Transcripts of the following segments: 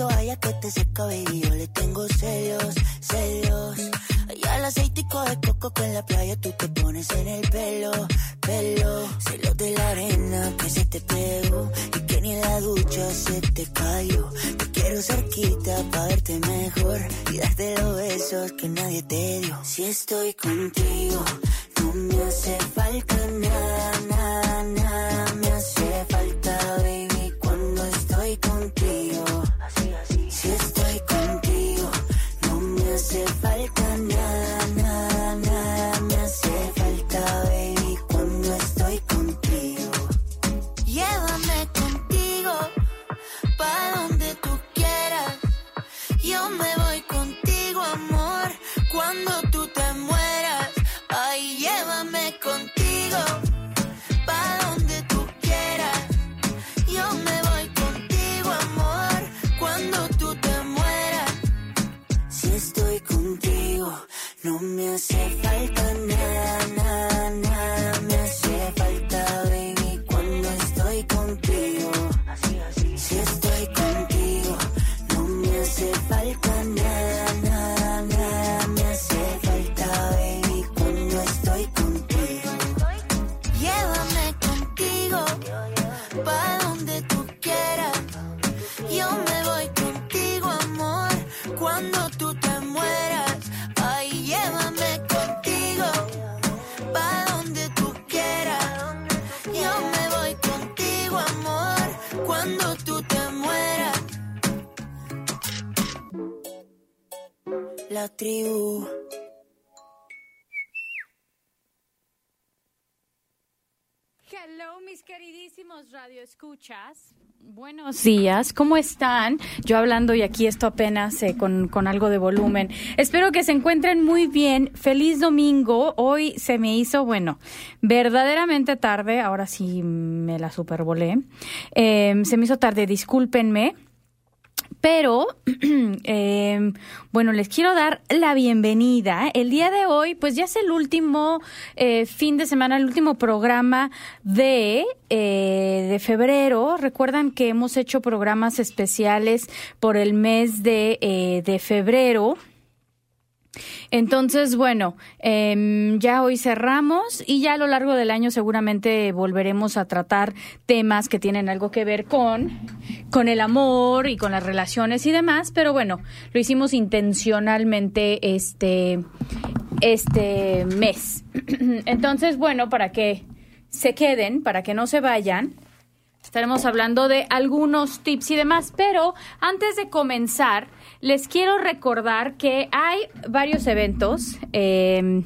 toalla que te seca, baby, yo le tengo celos, celos. Y al aceitico de coco que en la playa tú te pones en el pelo, pelo. Celos de la arena que se te pegó y que ni en la ducha se te cayó. Te quiero cerquita para verte mejor y darte los besos que nadie te dio. Si estoy contigo, no me hace falta nada, nada, nada me La tribu. Hello, mis queridísimos radio escuchas. Buenos días, ¿cómo están? Yo hablando y aquí esto apenas eh, con, con algo de volumen. Espero que se encuentren muy bien. Feliz domingo. Hoy se me hizo, bueno, verdaderamente tarde. Ahora sí me la supervolé. Eh, se me hizo tarde, discúlpenme. Pero, eh, bueno, les quiero dar la bienvenida. El día de hoy, pues ya es el último eh, fin de semana, el último programa de, eh, de febrero. Recuerdan que hemos hecho programas especiales por el mes de, eh, de febrero. Entonces, bueno, eh, ya hoy cerramos y ya a lo largo del año seguramente volveremos a tratar temas que tienen algo que ver con, con el amor y con las relaciones y demás, pero bueno, lo hicimos intencionalmente este, este mes. Entonces, bueno, para que se queden, para que no se vayan, estaremos hablando de algunos tips y demás, pero antes de comenzar, les quiero recordar que hay varios eventos eh,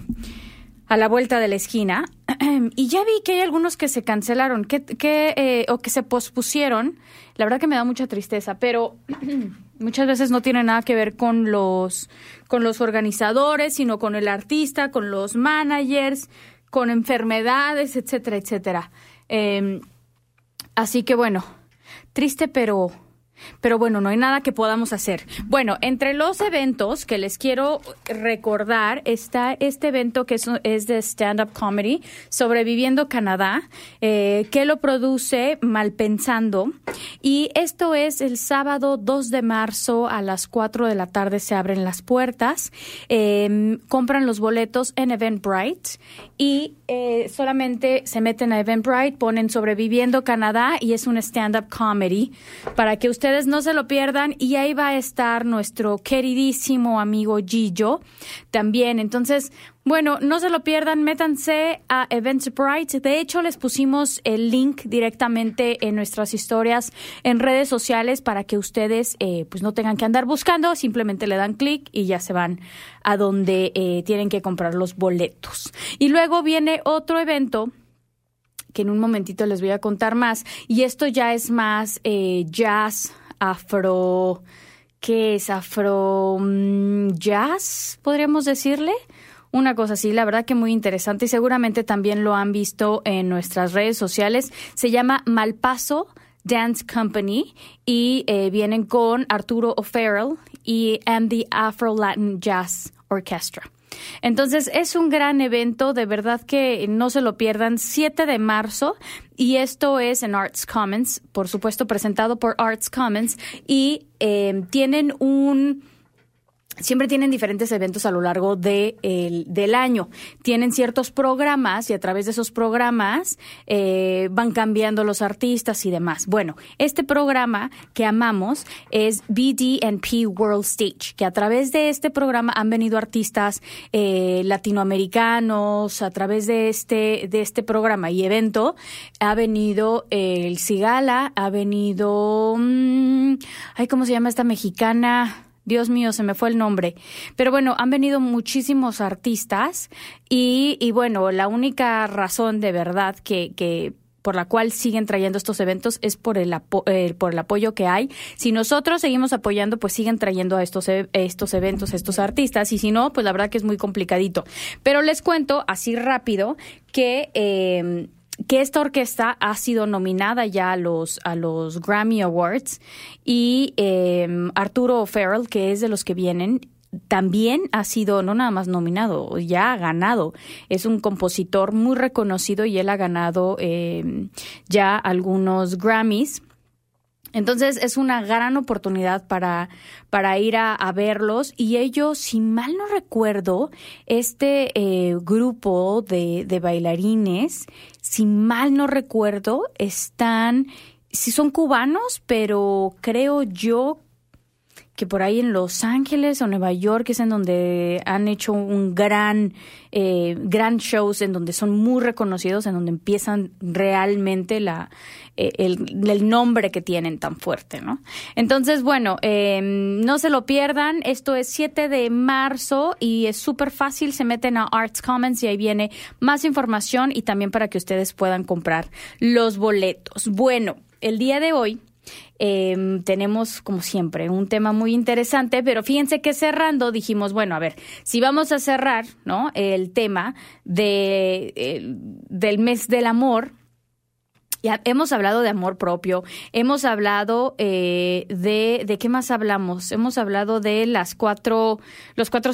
a la vuelta de la esquina y ya vi que hay algunos que se cancelaron que, eh, o que se pospusieron. La verdad que me da mucha tristeza, pero muchas veces no tiene nada que ver con los, con los organizadores, sino con el artista, con los managers, con enfermedades, etcétera, etcétera. Eh, así que bueno, triste pero pero bueno, no hay nada que podamos hacer. Bueno, entre los eventos que les quiero recordar está este evento que es, es de stand-up comedy, Sobreviviendo Canadá, eh, que lo produce Malpensando. Y esto es el sábado 2 de marzo a las 4 de la tarde se abren las puertas. Eh, compran los boletos en Eventbrite y eh, solamente se meten a Eventbrite, ponen Sobreviviendo Canadá y es un stand-up comedy para que ustedes no se lo pierdan y ahí va a estar nuestro queridísimo amigo Gillo también. Entonces, bueno, no se lo pierdan, métanse a Eventbrite. De hecho, les pusimos el link directamente en nuestras historias en redes sociales para que ustedes eh, pues no tengan que andar buscando, simplemente le dan clic y ya se van a donde eh, tienen que comprar los boletos. Y luego viene otro evento que en un momentito les voy a contar más. Y esto ya es más eh, jazz, afro, ¿qué es? Afro mm, jazz, podríamos decirle. Una cosa así, la verdad que muy interesante y seguramente también lo han visto en nuestras redes sociales. Se llama Malpaso Dance Company y eh, vienen con Arturo O'Farrell y and the Afro Latin Jazz Orchestra. Entonces es un gran evento, de verdad que no se lo pierdan, 7 de marzo y esto es en Arts Commons, por supuesto presentado por Arts Commons y eh, tienen un siempre tienen diferentes eventos a lo largo de del año. Tienen ciertos programas y a través de esos programas eh, van cambiando los artistas y demás. Bueno, este programa que amamos es BDP World Stage, que a través de este programa han venido artistas eh, latinoamericanos, a través de este, de este programa y evento ha venido el Cigala, ha venido, mm, ay, ¿cómo se llama esta mexicana? Dios mío, se me fue el nombre. Pero bueno, han venido muchísimos artistas y, y bueno, la única razón de verdad que, que por la cual siguen trayendo estos eventos es por el, eh, por el apoyo que hay. Si nosotros seguimos apoyando, pues siguen trayendo a estos, e, estos eventos, estos artistas, y si no, pues la verdad que es muy complicadito. Pero les cuento así rápido que... Eh, que esta orquesta ha sido nominada ya a los, a los Grammy Awards y eh, Arturo O'Farrell, que es de los que vienen, también ha sido no nada más nominado, ya ha ganado. Es un compositor muy reconocido y él ha ganado eh, ya algunos Grammys. Entonces es una gran oportunidad para, para ir a, verlos y ellos, si mal no recuerdo, este eh, grupo de, de bailarines, si mal no recuerdo, están, si son cubanos, pero creo yo que por ahí en Los Ángeles o Nueva York es en donde han hecho un gran, eh, gran shows, en donde son muy reconocidos, en donde empiezan realmente la, eh, el, nombre que tienen tan fuerte, ¿no? Entonces, bueno, em, no se lo pierdan. Esto es 7 de marzo y es súper fácil. Se meten a Arts Commons y ahí viene más información y también para que ustedes puedan comprar los boletos. Bueno, el día de hoy Em, tenemos, como siempre, un tema muy interesante, pero fíjense que cerrando dijimos, bueno, a ver, si vamos a cerrar, ¿no? El tema de, del mes del amor, hemos hablado de amor propio, hemos hablado eh, de, ¿de qué más hablamos? Hemos hablado de las cuatro, los cuatro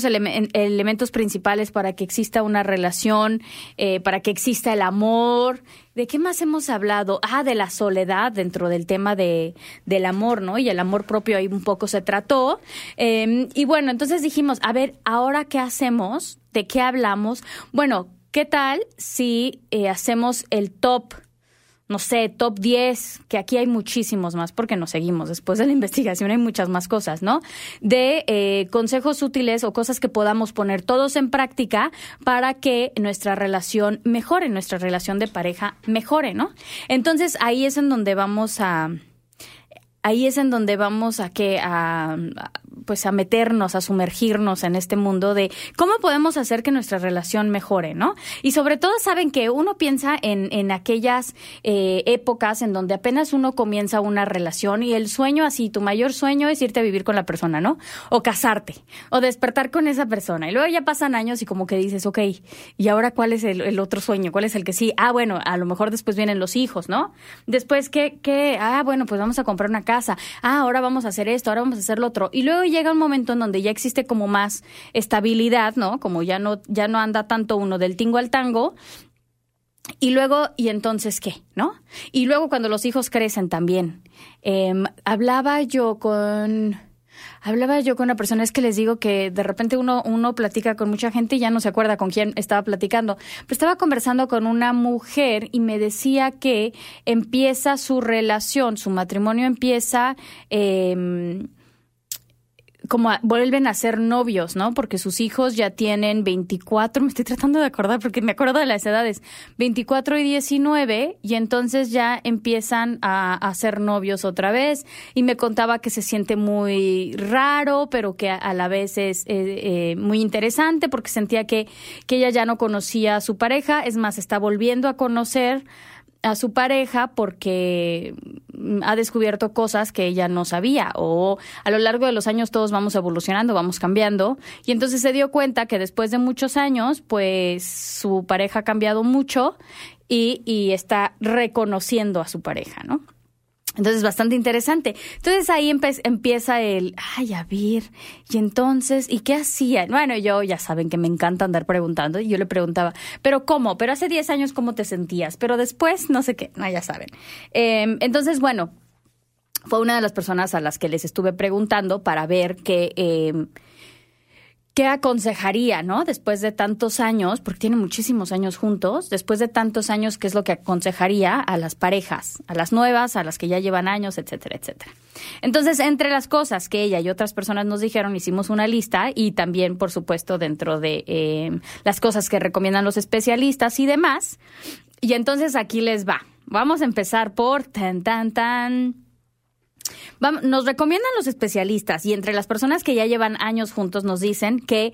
elementos principales para que exista una relación, eh, para que exista el amor. ¿De qué más hemos hablado? Ah, de la soledad dentro del tema de, del amor, ¿no? Y el amor propio ahí un poco se trató. Em, y bueno, entonces dijimos, a ver, ¿ahora qué hacemos? ¿De qué hablamos? Bueno, ¿qué tal si eh, hacemos el top no sé, top 10, que aquí hay muchísimos más porque nos seguimos. Después de la investigación hay muchas más cosas, ¿no? De eh, consejos útiles o cosas que podamos poner todos en práctica para que nuestra relación mejore, nuestra relación de pareja mejore, ¿no? Entonces ahí es en donde vamos a ahí es en donde vamos a que a, pues a meternos, a sumergirnos en este mundo de cómo podemos hacer que nuestra relación mejore, ¿no? Y sobre todo saben que uno piensa en, en aquellas eh, épocas en donde apenas uno comienza una relación y el sueño así, tu mayor sueño es irte a vivir con la persona, ¿no? O casarte, o despertar con esa persona. Y luego ya pasan años y como que dices, ok, ¿y ahora cuál es el, el otro sueño? ¿Cuál es el que sí? Ah, bueno, a lo mejor después vienen los hijos, ¿no? Después, ¿qué? qué? Ah, bueno, pues vamos a comprar una casa. Ah, ahora vamos a hacer esto, ahora vamos a hacer lo otro. Y luego llega un momento en donde ya existe como más estabilidad, ¿no? Como ya no, ya no anda tanto uno del tingo al tango. Y luego, ¿y entonces qué? ¿No? Y luego cuando los hijos crecen también. Em, hablaba yo con hablaba yo con una persona, es que les digo que de repente uno, uno platica con mucha gente y ya no se acuerda con quién estaba platicando, pero estaba conversando con una mujer y me decía que empieza su relación, su matrimonio empieza... Eh, como vuelven a ser novios, ¿no? Porque sus hijos ya tienen 24, me estoy tratando de acordar porque me acuerdo de las edades, 24 y 19, y entonces ya empiezan a, a ser novios otra vez. Y me contaba que se siente muy raro, pero que a, la vez es eh, eh, muy interesante porque sentía que, que ella ya no conocía a su pareja, es más, está volviendo a conocer a su pareja porque ha descubierto cosas que ella no sabía o a lo largo de los años todos vamos evolucionando, vamos cambiando y entonces se dio cuenta que después de muchos años pues su pareja ha cambiado mucho y, y está reconociendo a su pareja, ¿no? Entonces, bastante interesante. Entonces ahí empieza el, ay, a ver, y entonces, ¿y qué hacía? Bueno, yo ya saben que me encanta andar preguntando, y yo le preguntaba, ¿pero cómo? ¿Pero hace 10 años cómo te sentías? Pero después, no sé qué, no, ya saben. Em, entonces, bueno, fue una de las personas a las que les estuve preguntando para ver qué... Eh, ¿qué aconsejaría, no? Después de tantos años, porque tienen muchísimos años juntos, después de tantos años, ¿qué es lo que aconsejaría a las parejas, a las nuevas, a las que ya llevan años, etcétera, etcétera? Entonces, entre las cosas que ella y otras personas nos dijeron, hicimos una lista y también, por supuesto, dentro de eh, las cosas que recomiendan los especialistas y demás. Y entonces aquí les va. Vamos a empezar por tan, tan, tan nos recomiendan los especialistas y entre las personas que ya llevan años juntos nos dicen que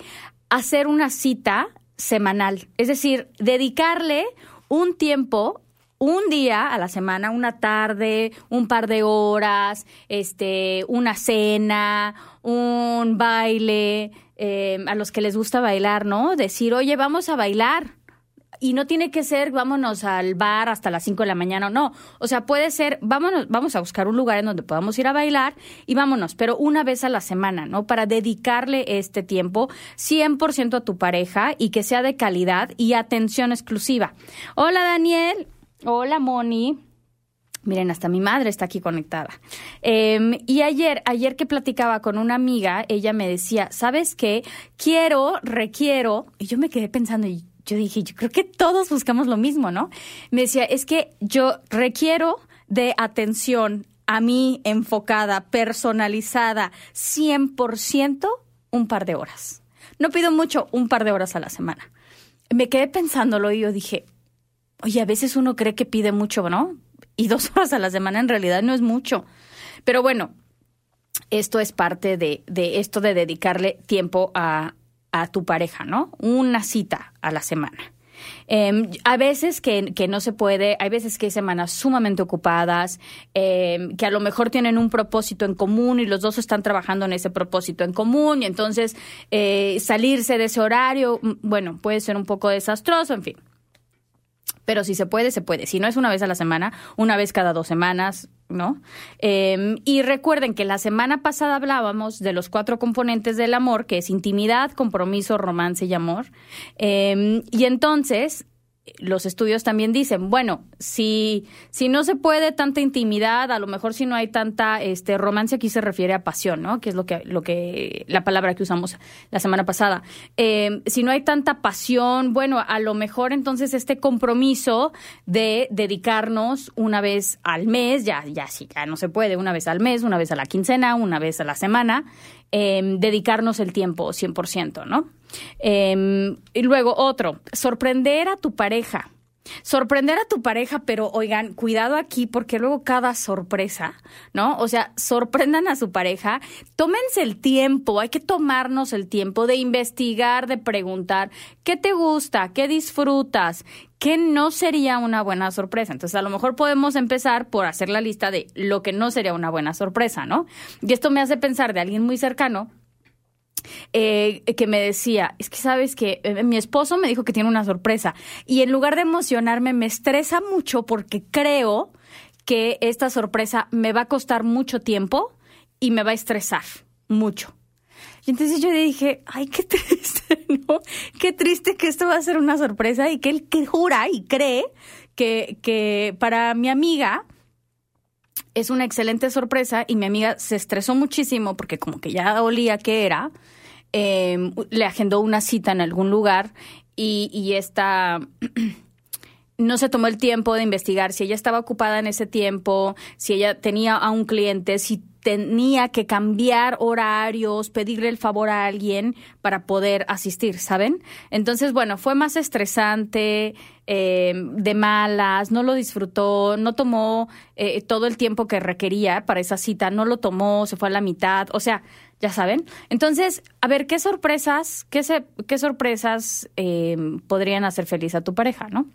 hacer una cita semanal, es decir, dedicarle un tiempo un día a la semana, una tarde, un par de horas, este, una cena, un baile, eh, a los que les gusta bailar, ¿no? Decir, oye, vamos a bailar, y no tiene que ser vámonos al bar hasta las 5 de la mañana, no. O sea, puede ser vámonos, vamos a buscar un lugar en donde podamos ir a bailar y vámonos, pero una vez a la semana, ¿no? Para dedicarle este tiempo 100% a tu pareja y que sea de calidad y atención exclusiva. Hola Daniel, hola Moni. Miren, hasta mi madre está aquí conectada. Em, y ayer, ayer que platicaba con una amiga, ella me decía, ¿sabes qué? Quiero, requiero, y yo me quedé pensando, ¿y yo dije, yo creo que todos buscamos lo mismo, ¿no? Me decía, es que yo requiero de atención a mí enfocada, personalizada, 100% un par de horas. No pido mucho, un par de horas a la semana. Me quedé pensándolo y yo dije, oye, a veces uno cree que pide mucho, ¿no? Y dos horas a la semana en realidad no es mucho. Pero bueno, esto es parte de, de esto de dedicarle tiempo a, a tu pareja, ¿no? Una cita a la semana. Eh, a veces que, que, no se puede, hay veces que hay semanas sumamente ocupadas, eh, que a lo mejor tienen un propósito en común y los dos están trabajando en ese propósito en común y entonces eh, salirse de ese horario, mm, bueno, puede ser un poco desastroso, en fin. Pero si se puede, se puede. Si no es una vez a la semana, una vez cada dos semanas, ¿no? Em, y recuerden que la semana pasada hablábamos de los cuatro componentes del amor, que es intimidad, compromiso, romance y amor. Em, y entonces, los estudios también dicen, bueno, si, si no se puede tanta intimidad, a lo mejor si no hay tanta este romance, aquí se refiere a pasión, ¿no? Que es lo que, lo que, la palabra que usamos la semana pasada. Eh, si no hay tanta pasión, bueno, a lo mejor entonces este compromiso de dedicarnos una vez al mes, ya, ya sí, ya no se puede, una vez al mes, una vez a la quincena, una vez a la semana, eh, dedicarnos el tiempo 100%, ¿no? Em, y luego otro, sorprender a tu pareja. Sorprender a tu pareja, pero oigan, cuidado aquí porque luego cada sorpresa, ¿no? O sea, sorprendan a su pareja, tómense el tiempo, hay que tomarnos el tiempo de investigar, de preguntar, ¿qué te gusta? ¿Qué disfrutas? ¿Qué no sería una buena sorpresa? Entonces, a lo mejor podemos empezar por hacer la lista de lo que no sería una buena sorpresa, ¿no? Y esto me hace pensar de alguien muy cercano eh, que me decía, es que sabes que eh, mi esposo me dijo que tiene una sorpresa y en lugar de emocionarme me estresa mucho porque creo que esta sorpresa me va a costar mucho tiempo y me va a estresar mucho. Y entonces yo dije, ay, qué triste, ¿no? Qué triste que esto va a ser una sorpresa y que él que jura y cree que, que para mi amiga es una excelente sorpresa y mi amiga se estresó muchísimo porque como que ya olía que era Em, le agendó una cita en algún lugar y, esta no se tomó el tiempo de investigar si ella estaba ocupada en ese tiempo, si ella tenía a un cliente, si tenía que cambiar horarios, pedirle el favor a alguien para poder asistir, ¿saben? Entonces, bueno, fue más estresante, em, de malas, no lo disfrutó, no tomó eh, todo el tiempo que requería para esa cita, no lo tomó, se fue a la mitad, o sea, ya saben. Entonces, a ver, ¿qué sorpresas, qué, sorpresas eh, podrían hacer feliz a tu pareja, no?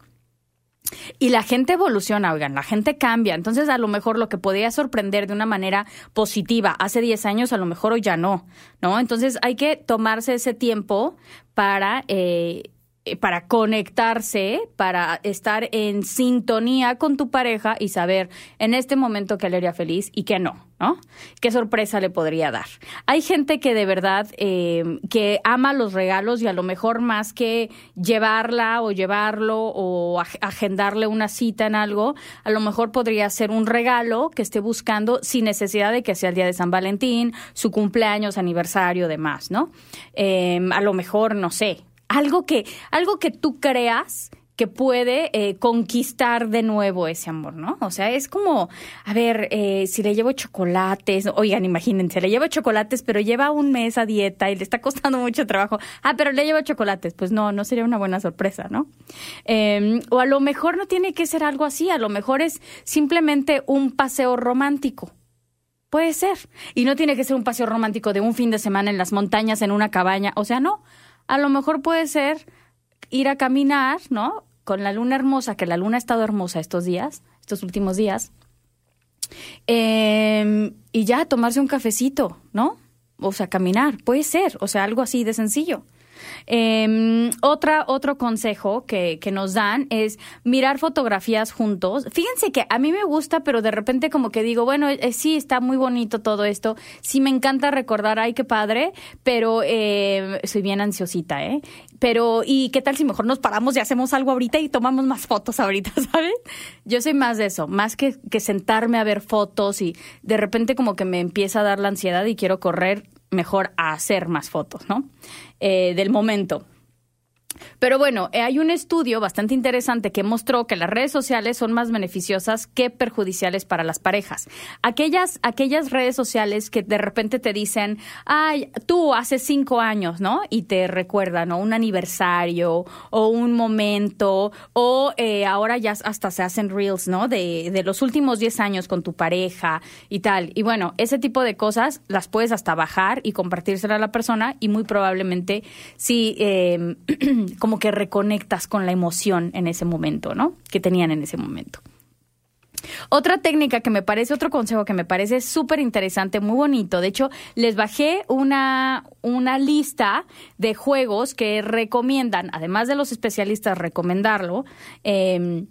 Y la gente evoluciona, oigan, la gente cambia. Entonces, a lo mejor lo que podía sorprender de una manera positiva hace 10 años, a lo mejor hoy ya no, ¿no? Entonces, hay que tomarse ese tiempo para eh, para conectarse, para estar en sintonía con tu pareja y saber en este momento qué le haría feliz y qué no, ¿no? ¿Qué sorpresa le podría dar? Hay gente que de verdad eh, que ama los regalos y a lo mejor más que llevarla o llevarlo o agendarle una cita en algo, a lo mejor podría ser un regalo que esté buscando sin necesidad de que sea el día de San Valentín, su cumpleaños, aniversario, demás, ¿no? Eh, a lo mejor, no sé, algo que, algo que tú creas que puede eh, conquistar de nuevo ese amor, ¿no? O sea, es como, a ver, eh, si le llevo chocolates, oigan, imagínense, le llevo chocolates, pero lleva un mes a dieta y le está costando mucho trabajo. Ah, pero le llevo chocolates, pues no, no sería una buena sorpresa, ¿no? Em, o a lo mejor no tiene que ser algo así, a lo mejor es simplemente un paseo romántico. Puede ser. Y no tiene que ser un paseo romántico de un fin de semana en las montañas, en una cabaña. O sea, no a lo mejor puede ser ir a caminar, ¿no? Con la luna hermosa, que la luna ha estado hermosa estos días, estos últimos días. Em, y ya tomarse un cafecito, ¿no? O sea, caminar, puede ser, o sea, algo así de sencillo. Eh, otra, otro consejo que, que, nos dan es mirar fotografías juntos. Fíjense que a mí me gusta, pero de repente como que digo, bueno, eh, sí, está muy bonito todo esto. Sí me encanta recordar, ay, qué padre, pero eh, soy bien ansiosita, ¿eh? Pero, ¿y qué tal si mejor nos paramos y hacemos algo ahorita y tomamos más fotos ahorita, ¿sabes? Yo soy más de eso, más que, que sentarme a ver fotos y de repente como que me empieza a dar la ansiedad y quiero correr mejor a hacer más fotos, ¿no? Eh, del momento. Pero bueno, eh, hay un estudio bastante interesante que mostró que las redes sociales son más beneficiosas que perjudiciales para las parejas. Aquellas, aquellas redes sociales que de repente te dicen, ay, tú hace cinco años, ¿no? Y te recuerdan, ¿no? Un aniversario o un momento, o eh, ahora ya hasta se hacen reels, ¿no? De, de los últimos diez años con tu pareja y tal. Y bueno, ese tipo de cosas las puedes hasta bajar y compartírsela a la persona y muy probablemente si eh, como que reconectas con la emoción en ese momento, ¿no? Que tenían en ese momento. Otra técnica que me parece, otro consejo que me parece súper interesante, muy bonito. De hecho, les bajé una, una lista de juegos que recomiendan, además de los especialistas recomendarlo, em,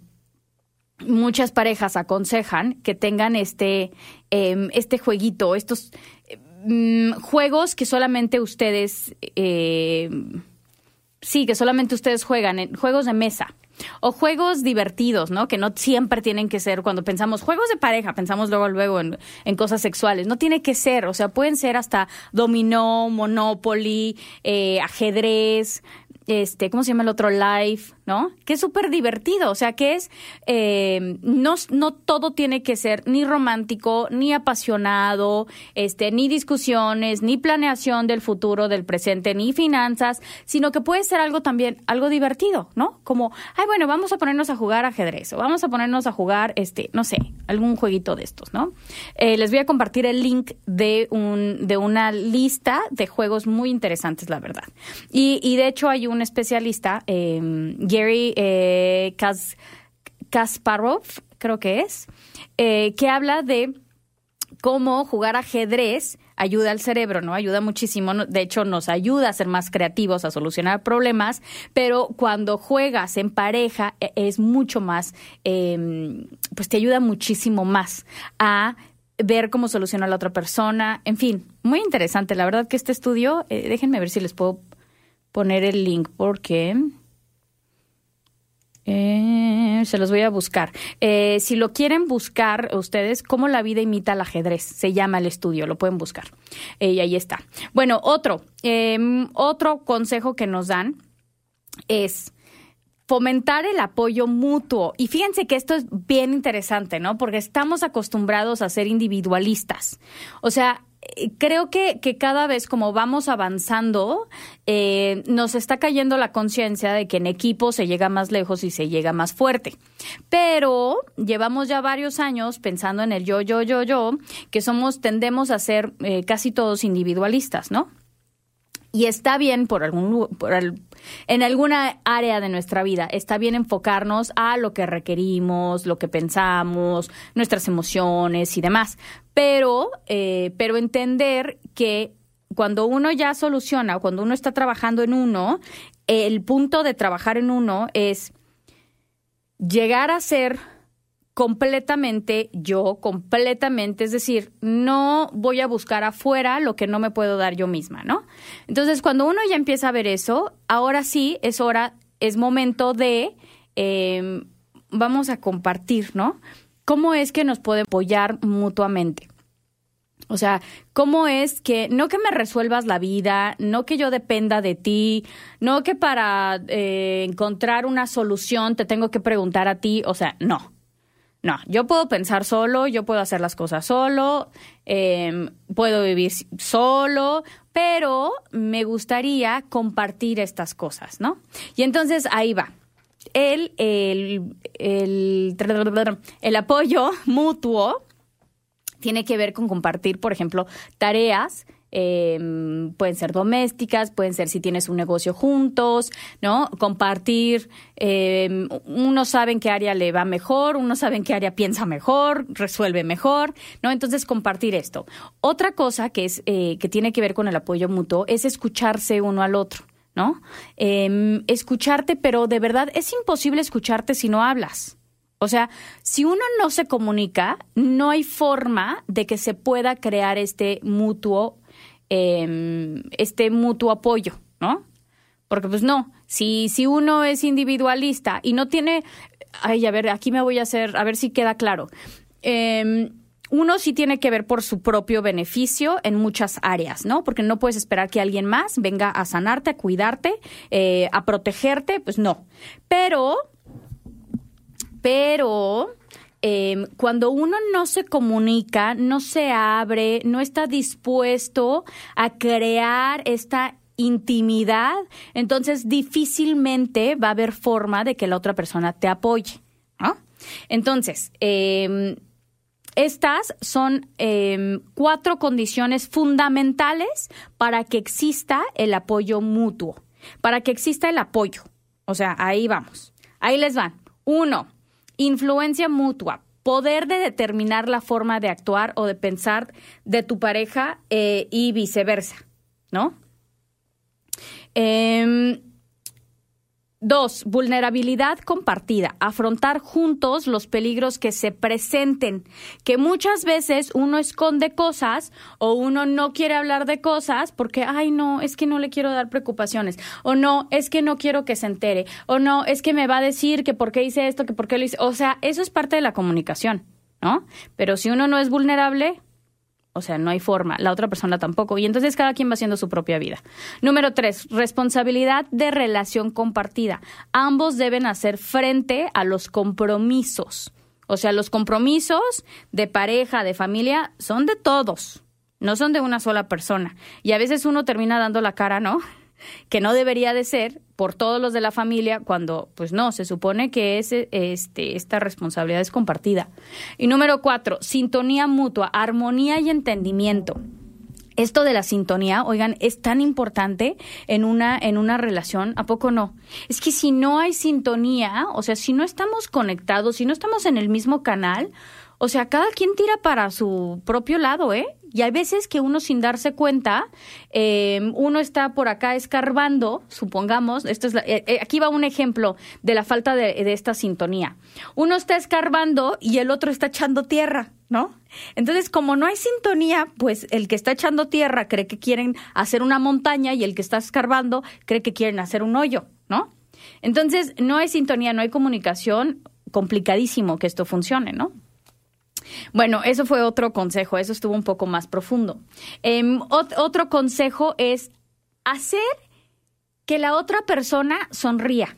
muchas parejas aconsejan que tengan este, em, este jueguito, estos em, juegos que solamente ustedes sí, que solamente ustedes juegan en juegos de mesa o juegos divertidos, ¿no? Que no siempre tienen que ser, cuando pensamos juegos de pareja, pensamos luego, luego en, en cosas sexuales. No tiene que ser, o sea, pueden ser hasta dominó, monopoly, eh, ajedrez, este, ¿cómo se llama el otro? Live, ¿no? Que es súper divertido, o sea, que es, eh, no, no todo tiene que ser ni romántico, ni apasionado, este, ni discusiones, ni planeación del futuro, del presente, ni finanzas, sino que puede ser algo también, algo divertido, ¿no? Como, ay, bueno, vamos a ponernos a jugar ajedrez, o vamos a ponernos a jugar, este, no sé, algún jueguito de estos, ¿no? Eh, les voy a compartir el link de un, de una lista de juegos muy interesantes, la verdad. Y, y de hecho hay un especialista, eh, Gary eh, Kasparov, creo que es, eh, que habla de cómo jugar ajedrez ayuda al cerebro, ¿no? Ayuda muchísimo, de hecho nos ayuda a ser más creativos, a solucionar problemas, pero cuando juegas en pareja e, es mucho más, em, pues te ayuda muchísimo más a ver cómo soluciona la otra persona, en fin, muy interesante, la verdad que este estudio, eh, déjenme ver si les puedo poner el link porque eh, se los voy a buscar. Eh, si lo quieren buscar ustedes, cómo la vida imita al ajedrez, se llama el estudio, lo pueden buscar. Eh, y ahí está. Bueno, otro, em, otro consejo que nos dan es fomentar el apoyo mutuo. Y fíjense que esto es bien interesante, ¿no? Porque estamos acostumbrados a ser individualistas. O sea, creo que, cada vez como vamos avanzando, eh, nos está cayendo la conciencia de que en equipo se llega más lejos y se llega más fuerte. Pero llevamos ya varios años pensando en el yo, yo, yo, yo, que somos, tendemos a ser eh, casi todos individualistas, ¿no? Y está bien por algún por en alguna área de nuestra vida, está bien enfocarnos a lo que requerimos, lo que pensamos, nuestras emociones y demás. Pero, eh, pero entender que cuando uno ya soluciona cuando uno está trabajando en uno, el punto de trabajar en uno es llegar a ser completamente yo, completamente, es decir, no voy a buscar afuera lo que no me puedo dar yo misma, ¿no? Entonces, cuando uno ya empieza a ver eso, ahora sí es hora, es momento de, em, vamos a compartir, ¿no? ¿Cómo es que nos puede apoyar mutuamente? O sea, ¿cómo es que, no que me resuelvas la vida, no que yo dependa de ti, no que para eh, encontrar una solución te tengo que preguntar a ti, o sea, no. No, yo puedo pensar solo, yo puedo hacer las cosas solo, em, puedo vivir solo, pero me gustaría compartir estas cosas, ¿no? Y entonces ahí va. El, el, el, el apoyo mutuo tiene que ver con compartir, por ejemplo, tareas. Eh, pueden ser domésticas, pueden ser si tienes un negocio juntos, ¿no? Compartir, eh, unos saben qué área le va mejor, unos saben qué área piensa mejor, resuelve mejor, ¿no? Entonces, compartir esto. Otra cosa que, es, eh, que tiene que ver con el apoyo mutuo es escucharse uno al otro. ¿No? Em, escucharte, pero de verdad es imposible escucharte si no hablas. O sea, si uno no se comunica, no hay forma de que se pueda crear este mutuo, em, este mutuo apoyo, ¿no? Porque pues no, si, si uno es individualista y no tiene, ay, a ver, aquí me voy a hacer, a ver si queda claro. Em, uno sí tiene que ver por su propio beneficio en muchas áreas, ¿no? Porque no puedes esperar que alguien más venga a sanarte, a cuidarte, eh, a protegerte, pues no. Pero pero em, cuando uno no se comunica, no se abre, no está dispuesto a crear esta intimidad, entonces difícilmente va a haber forma de que la otra persona te apoye. Entonces, em, estas son em, cuatro condiciones fundamentales para que exista el apoyo mutuo, para que exista el apoyo. O sea, ahí vamos. Ahí les van. Uno, Influencia mutua, poder de determinar la forma de actuar o de pensar de tu pareja eh, y viceversa, ¿no? Eh, Dos, vulnerabilidad compartida, afrontar juntos los peligros que se presenten, que muchas veces uno esconde cosas o uno no quiere hablar de cosas porque, ay, no, es que no le quiero dar preocupaciones, o no, es que no quiero que se entere, o no, es que me va a decir que por qué hice esto, que por qué lo hice. O sea, eso es parte de la comunicación, ¿no? Pero si uno no es vulnerable, o sea, no hay forma, la otra persona tampoco. Y entonces cada quien va haciendo su propia vida. Número tres, responsabilidad de relación compartida. Ambos deben hacer frente a los compromisos. O sea, los compromisos de pareja, de familia, son de todos, no son de una sola persona. Y a veces uno termina dando la cara, ¿no? Que no debería de ser por todos los de la familia cuando pues no, se supone que este, esta responsabilidad es compartida. Y número cuatro, sintonía mutua, armonía y entendimiento. Esto de la sintonía, oigan, es tan importante en una, en una relación, ¿a poco no? Es que si no hay sintonía, o sea, si no estamos conectados, si no estamos en el mismo canal, o sea, cada quien tira para su propio lado, ¿eh? Y hay veces que uno sin darse cuenta, em, uno está por acá escarbando, supongamos, esto es eh, eh, aquí va un ejemplo de la falta de, de esta sintonía. Uno está escarbando y el otro está echando tierra, ¿no? Entonces, como no hay sintonía, pues el que está echando tierra cree que quieren hacer una montaña y el que está escarbando cree que quieren hacer un hoyo, ¿no? Entonces, no hay sintonía, no hay comunicación, complicadísimo que esto funcione, ¿no? Bueno, eso fue otro consejo, eso estuvo un poco más profundo. Em, otro consejo es hacer que la otra persona sonría.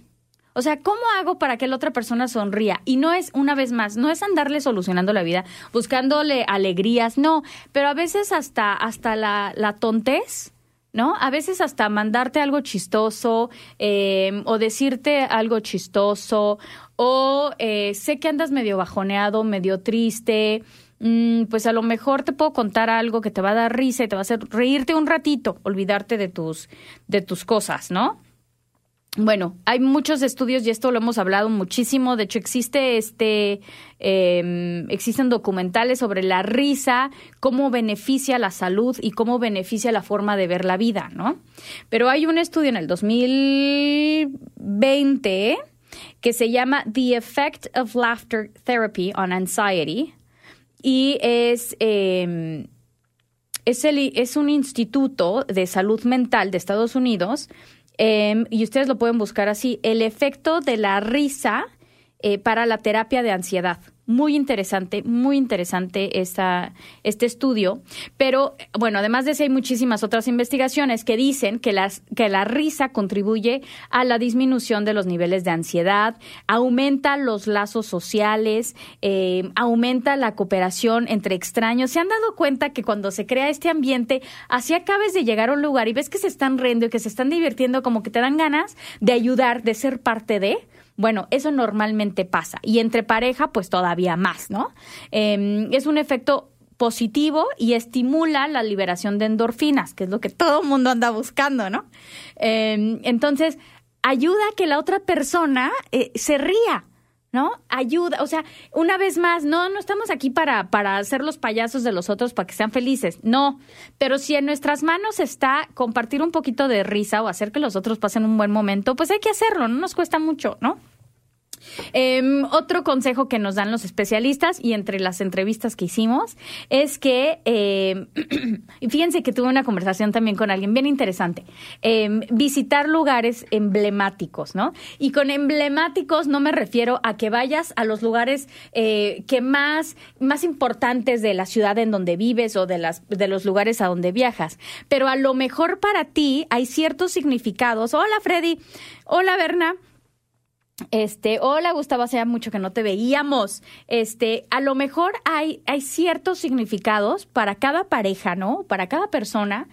O sea, ¿cómo hago para que la otra persona sonría? Y no es, una vez más, no es andarle solucionando la vida, buscándole alegrías, no, pero a veces hasta, hasta la, la tontez, ¿no? A veces hasta mandarte algo chistoso em, o decirte algo chistoso o eh, sé que andas medio bajoneado, medio triste, mm, pues a lo mejor te puedo contar algo que te va a dar risa y te va a hacer reírte un ratito, olvidarte de tus, de tus cosas, ¿no? bueno, hay muchos estudios y esto lo hemos hablado muchísimo. De hecho, existe este, em, existen documentales sobre la risa, cómo beneficia la salud y cómo beneficia la forma de ver la vida, ¿no? Pero hay un estudio en el 2020 que se llama The Effect of Laughter Therapy on Anxiety y es em, es, el, es un instituto de salud mental de Estados Unidos Em, y ustedes lo pueden buscar así, el efecto de la risa eh, para la terapia de ansiedad. Muy interesante, muy interesante esta, este estudio. Pero bueno, además de eso hay muchísimas otras investigaciones que dicen que, las, que la risa contribuye a la disminución de los niveles de ansiedad, aumenta los lazos sociales, eh, aumenta la cooperación entre extraños. ¿Se han dado cuenta que cuando se crea este ambiente, así acabes de llegar a un lugar y ves que se están riendo y que se están divirtiendo, como que te dan ganas de ayudar, de ser parte de? Bueno, eso normalmente pasa. Y entre pareja, pues todavía más, ¿no? Em, es un efecto positivo y estimula la liberación de endorfinas, que es lo que todo el mundo anda buscando, ¿no? Em, entonces, ayuda a que la otra persona eh, se ría, ¿no? Ayuda, o sea, una vez más, no, no estamos aquí para, para hacer los payasos de los otros para que sean felices, no, pero si en nuestras manos está compartir un poquito de risa o hacer que los otros pasen un buen momento, pues hay que hacerlo, no nos cuesta mucho, ¿no? Em, otro consejo que nos dan los especialistas y entre las entrevistas que hicimos es que, eh, fíjense que tuve una conversación también con alguien bien interesante, em, visitar lugares emblemáticos, ¿no? Y con emblemáticos no me refiero a que vayas a los lugares eh, que más, más importantes de la ciudad en donde vives o de, las, de los lugares a donde viajas, pero a lo mejor para ti hay ciertos significados. Hola Freddy, hola Berna este, hola Gustavo, hacía mucho que no te veíamos. Este, a lo mejor hay, hay ciertos significados para cada pareja, ¿no? Para cada persona.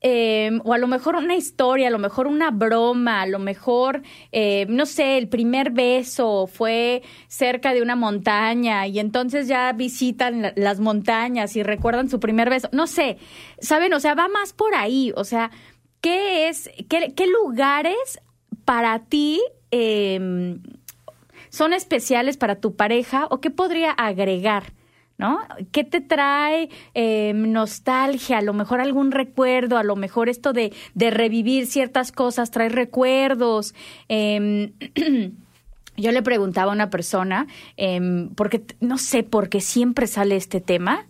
Em, o a lo mejor una historia, a lo mejor una broma, a lo mejor, eh, no sé, el primer beso fue cerca de una montaña y entonces ya visitan las montañas y recuerdan su primer beso. No sé, ¿saben? O sea, va más por ahí. O sea, ¿qué es, qué, qué lugares para ti Em, son especiales para tu pareja o qué podría agregar? ¿no? ¿Qué te trae em, nostalgia? A lo mejor algún recuerdo, a lo mejor esto de, de revivir ciertas cosas trae recuerdos. Em, yo le preguntaba a una persona, porque no sé por qué siempre sale este tema,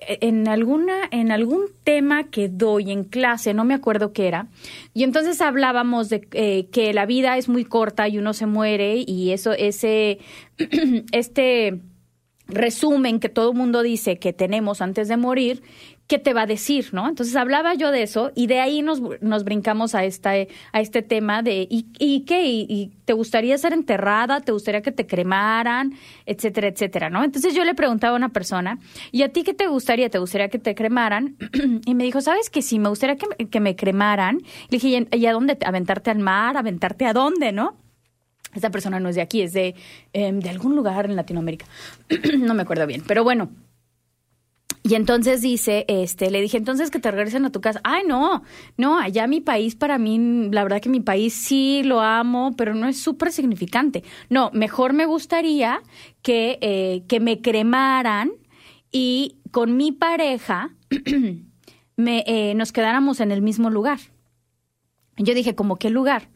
en alguna en algún tema que doy en clase no me acuerdo qué era y entonces hablábamos de eh, que la vida es muy corta y uno se muere y eso ese este resumen que todo mundo dice que tenemos antes de morir qué te va a decir, ¿no? Entonces hablaba yo de eso y de ahí nos, nos brincamos a, esta, a este tema de ¿y, y qué? ¿Y, te gustaría ser enterrada? ¿Te gustaría que te cremaran? Etcétera, etcétera, ¿no? Entonces yo le preguntaba a una persona, ¿y a ti qué te gustaría? ¿Te gustaría que te cremaran? y me dijo, ¿sabes que sí? Me gustaría que, que me cremaran. Le dije, ¿y a dónde? ¿Aventarte al mar? ¿Aventarte a dónde? ¿No? Esta persona no es de aquí, es de, em, de algún lugar en Latinoamérica. no me acuerdo bien, pero bueno, y entonces dice, este, le dije, entonces que te regresen a tu casa. Ay, no, no, allá mi país para mí, la verdad que mi país sí lo amo, pero no es súper significante. No, mejor me gustaría que, eh, que me cremaran y con mi pareja me, eh, nos quedáramos en el mismo lugar. Yo dije, ¿cómo qué lugar?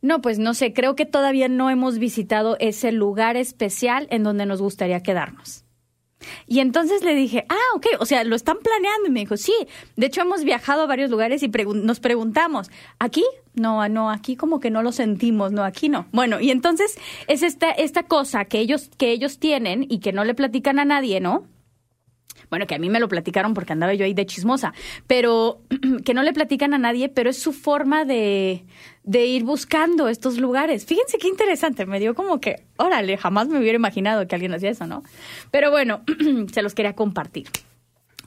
No, pues no sé, creo que todavía no hemos visitado ese lugar especial en donde nos gustaría quedarnos. Y entonces le dije, ah, ok, o sea, lo están planeando. Y me dijo, sí, de hecho hemos viajado a varios lugares y nos preguntamos, ¿aquí? No, no, aquí como que no lo sentimos, no, aquí no. Bueno, y entonces es esta, esta cosa que ellos, que ellos tienen y que no le platican a nadie, ¿no? Bueno, que a mí me lo platicaron porque andaba yo ahí de chismosa, pero que no le platican a nadie, pero es su forma de, de ir buscando estos lugares. Fíjense qué interesante, me dio como que, órale, jamás me hubiera imaginado que alguien hacía eso, ¿no? Pero bueno, se los quería compartir.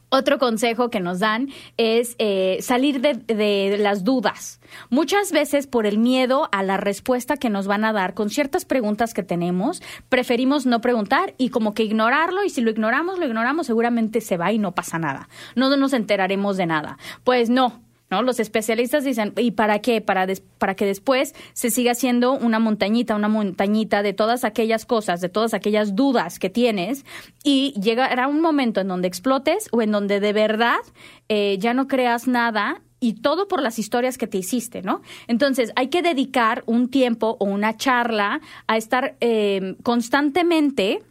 Otro consejo que nos dan es eh, salir de, las dudas. Muchas veces por el miedo a la respuesta que nos van a dar con ciertas preguntas que tenemos, preferimos no preguntar y como que ignorarlo y si lo ignoramos, lo ignoramos, seguramente se va y no pasa nada. No nos enteraremos de nada. Pues no, Los especialistas dicen, ¿y para qué? Para, para que después se siga siendo una montañita, una montañita de todas aquellas cosas, de todas aquellas dudas que tienes y llegará un momento en donde explotes o en donde de verdad eh, ya no creas nada y todo por las historias que te hiciste, ¿no? Entonces, hay que dedicar un tiempo o una charla a estar eh, constantemente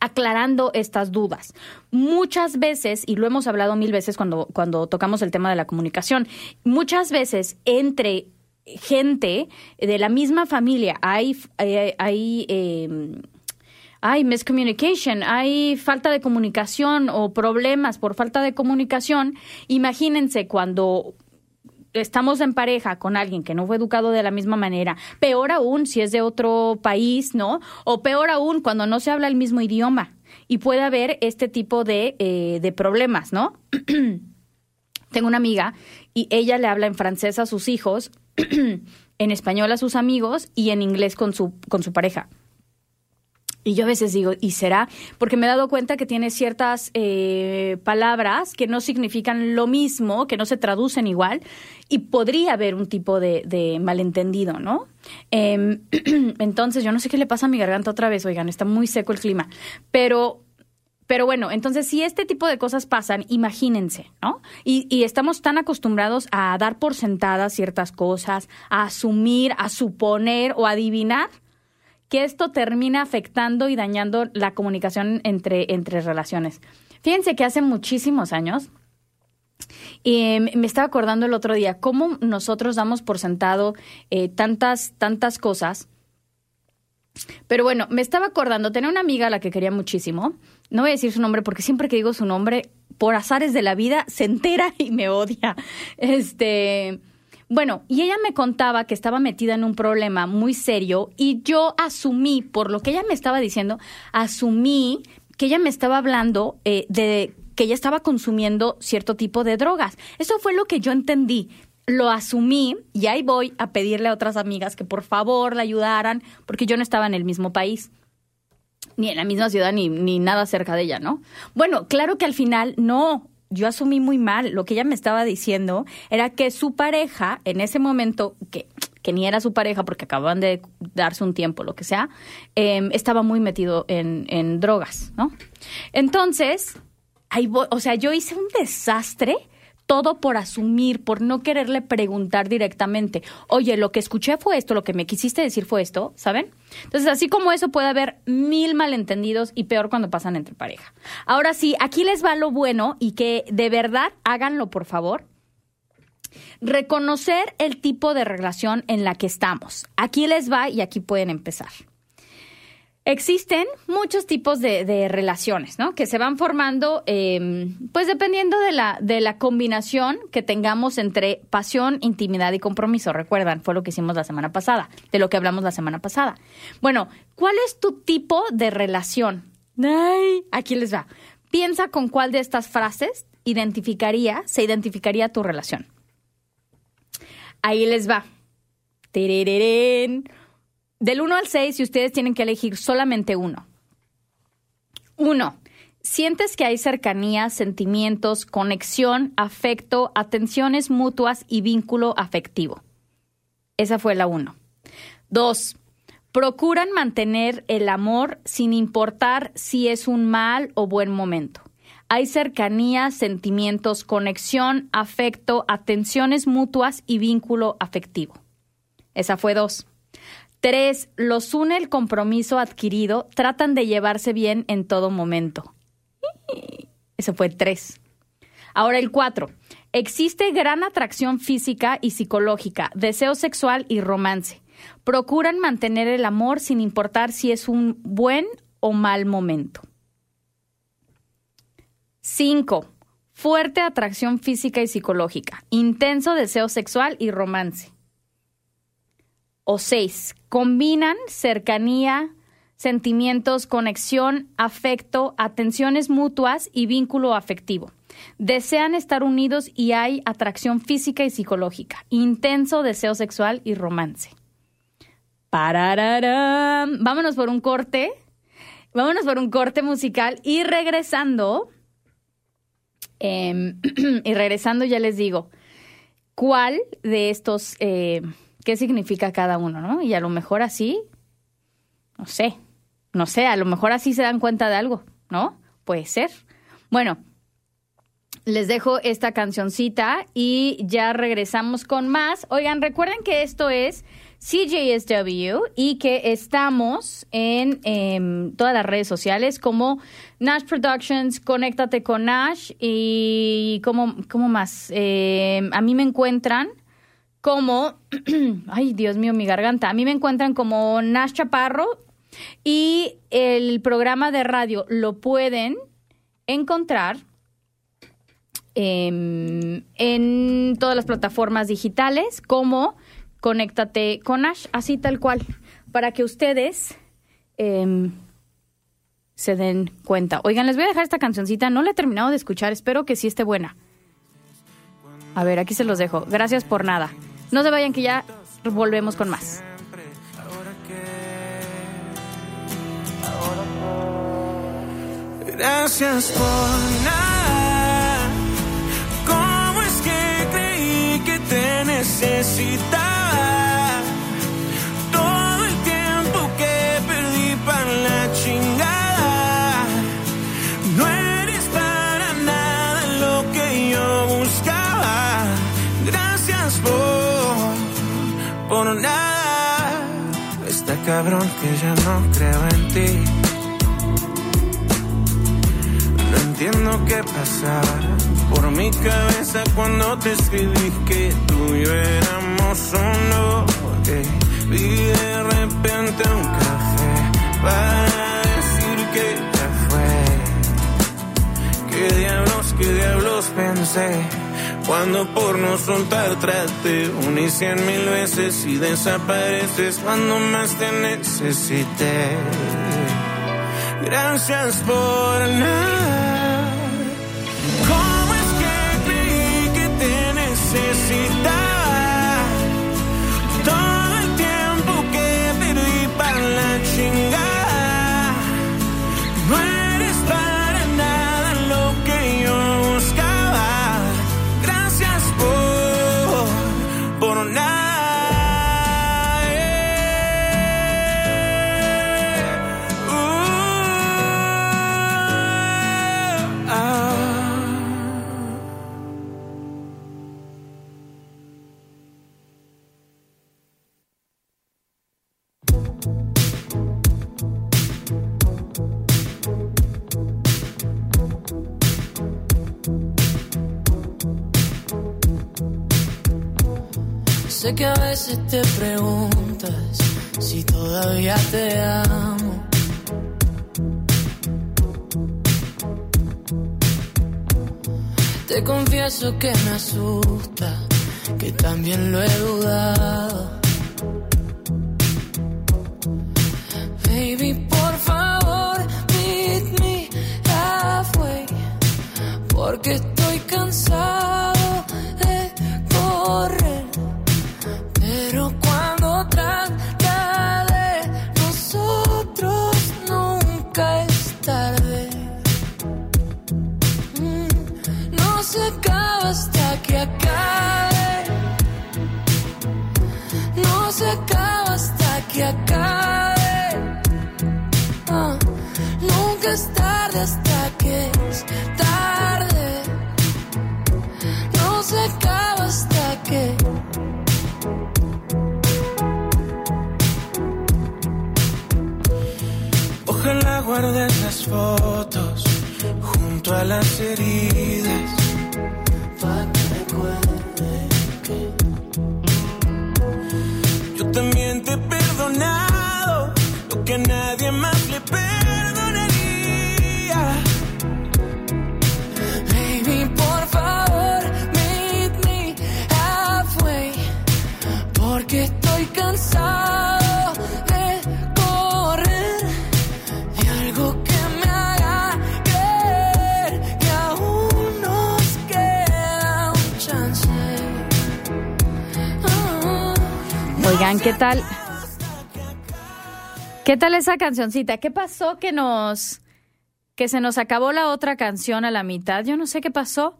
aclarando estas dudas. Muchas veces, y lo hemos hablado mil veces cuando, cuando tocamos el tema de la comunicación, muchas veces entre gente de la misma familia hay, eh, hay, em, hay miscommunication, hay falta de comunicación o problemas por falta de comunicación. Imagínense cuando estamos en pareja con alguien que no fue educado de la misma manera, peor aún si es de otro país, ¿no? O peor aún cuando no se habla el mismo idioma y puede haber este tipo de, eh, de problemas, ¿no? Tengo una amiga y ella le habla en francés a sus hijos, en español a sus amigos y en inglés con su, con su pareja. Y yo a veces digo, ¿y será? Porque me he dado cuenta que tiene ciertas eh, palabras que no significan lo mismo, que no se traducen igual, y podría haber un tipo de, malentendido, ¿no? Em, entonces, yo no sé qué le pasa a mi garganta otra vez, oigan, está muy seco el clima, pero pero bueno, entonces si este tipo de cosas pasan, imagínense, ¿no? Y, y, estamos tan acostumbrados a dar por sentadas ciertas cosas, a asumir, a suponer o adivinar que esto termina afectando y dañando la comunicación entre, entre relaciones. Fíjense que hace muchísimos años, y me estaba acordando el otro día cómo nosotros damos por sentado eh, tantas, tantas cosas. Pero bueno, me estaba acordando, tenía una amiga a la que quería muchísimo. No voy a decir su nombre porque siempre que digo su nombre, por azares de la vida, se entera y me odia. Este, bueno, y ella me contaba que estaba metida en un problema muy serio y yo asumí, por lo que ella me estaba diciendo, asumí que ella me estaba hablando eh, de que ella estaba consumiendo cierto tipo de drogas. Eso fue lo que yo entendí. Lo asumí y ahí voy a pedirle a otras amigas que por favor la ayudaran, porque yo no estaba en el mismo país ni en la misma ciudad, ni, ni nada cerca de ella, ¿no? Bueno, claro que al final no, yo asumí muy mal. Lo que ella me estaba diciendo era que su pareja, en ese momento, que, que ni era su pareja porque acababan de darse un tiempo, lo que sea, em, estaba muy metido en, en drogas, ¿no? Entonces, ahí o sea, yo hice un desastre todo por asumir, por no quererle preguntar directamente, oye, lo que escuché fue esto, lo que me quisiste decir fue esto, ¿saben? Entonces, así como eso puede haber mil malentendidos y peor cuando pasan entre pareja. Ahora sí, aquí les va lo bueno y que de verdad háganlo, por favor. Reconocer el tipo de relación en la que estamos. Aquí les va y aquí pueden empezar. Existen muchos tipos de, relaciones, ¿no? Que se van formando, em, pues dependiendo de la, de la combinación que tengamos entre pasión, intimidad y compromiso. Recuerdan, fue lo que hicimos la semana pasada, de lo que hablamos la semana pasada. Bueno, ¿cuál es tu tipo de relación? Ay, aquí les va. Piensa con cuál de estas frases identificaría, se identificaría tu relación. Ahí les va. Del 1 al 6, y ustedes tienen que elegir solamente uno. Uno, sientes que hay cercanía, sentimientos, conexión, afecto, atenciones mutuas y vínculo afectivo. Esa fue la uno. Dos, procuran mantener el amor sin importar si es un mal o buen momento. Hay cercanía, sentimientos, conexión, afecto, atenciones mutuas y vínculo afectivo. Esa fue dos. Tres, los une el compromiso adquirido, tratan de llevarse bien en todo momento. Eso fue tres. Ahora el cuatro. Existe gran atracción física y psicológica, deseo sexual y romance. Procuran mantener el amor sin importar si es un buen o mal momento. Cinco. Fuerte atracción física y psicológica, intenso deseo sexual y romance. O seis, combinan cercanía, sentimientos, conexión, afecto, atenciones mutuas y vínculo afectivo. Desean estar unidos y hay atracción física y psicológica, intenso deseo sexual y romance. Parararán. Vámonos por un corte. Vámonos por un corte musical y regresando. Em, y regresando ya les digo, cuál de estos, eh, qué significa cada uno, ¿no? Y a lo mejor así, no sé, no sé, a lo mejor así se dan cuenta de algo, ¿no? Puede ser. Bueno, les dejo esta cancioncita y ya regresamos con más. Oigan, recuerden que esto es CJSW y que estamos en em, todas las redes sociales como Nash Productions, Conéctate con Nash y como, ¿cómo más? Em, a mí me encuentran como, ay Dios mío, mi garganta, a mí me encuentran como Nash Chaparro y el programa de radio lo pueden encontrar em, en todas las plataformas digitales como Conéctate con Ash, así tal cual, para que ustedes em, se den cuenta. Oigan, les voy a dejar esta cancioncita, no la he terminado de escuchar, espero que sí esté buena. A ver, aquí se los dejo. Gracias por nada. No se vayan que ya volvemos con más. Gracias por nada. ¿Cómo es que creí que te necesitaba? Cabrón que ya no creo en ti. No entiendo qué pasa por mi cabeza cuando te escribí que tú y yo éramos uno. Que vi de repente un café para decir que ya fue. ¿Qué diablos, qué diablos pensé? Cuando por no soltar trate una y cien mil veces y desapareces cuando más te necesité. Gracias por nada. ¿Cómo es que creí que te necesitaba? que a veces te preguntas si todavía te amo. Te confieso que me asusta, que también lo he dudado. Baby, por favor, meet me halfway, porque ¿qué tal? ¿Qué tal esa cancioncita? ¿Qué pasó que nos que se nos acabó la otra canción a la mitad? Yo no sé qué pasó.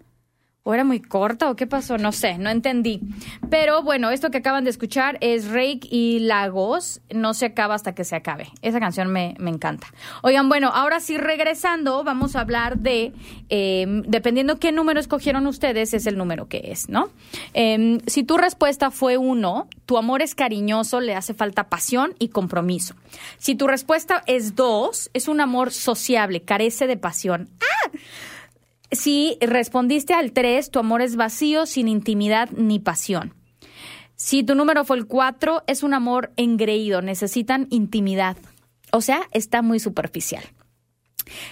¿O era muy corta o qué pasó? No sé, no entendí. Pero bueno, esto que acaban de escuchar es Rake y Lagos. No se acaba hasta que se acabe. Esa canción me, me encanta. Oigan, bueno, ahora sí regresando, vamos a hablar de, eh, dependiendo qué número escogieron ustedes, es el número que es, ¿no? Eh, si tu respuesta fue uno, tu amor es cariñoso, le hace falta pasión y compromiso. Si tu respuesta es dos, es un amor sociable, carece de pasión. ¡Ah! Si respondiste al 3, tu amor es vacío, sin intimidad ni pasión. Si tu número fue el 4, es un amor engreído, necesitan intimidad. O sea, está muy superficial.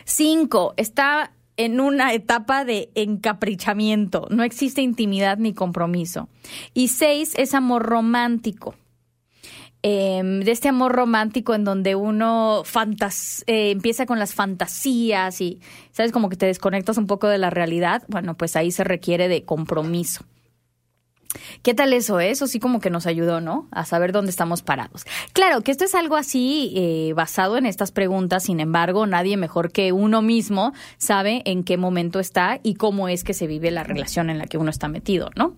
5, está en una etapa de encaprichamiento, no existe intimidad ni compromiso. Y 6, es amor romántico. Em, de este amor romántico en donde uno eh, empieza con las fantasías y, ¿sabes? Como que te desconectas un poco de la realidad. Bueno, pues ahí se requiere de compromiso. ¿Qué tal eso? Eh? Eso sí como que nos ayudó, ¿no? A saber dónde estamos parados. Claro que esto es algo así eh, basado en estas preguntas, sin embargo, nadie mejor que uno mismo sabe en qué momento está y cómo es que se vive la relación en la que uno está metido, ¿no?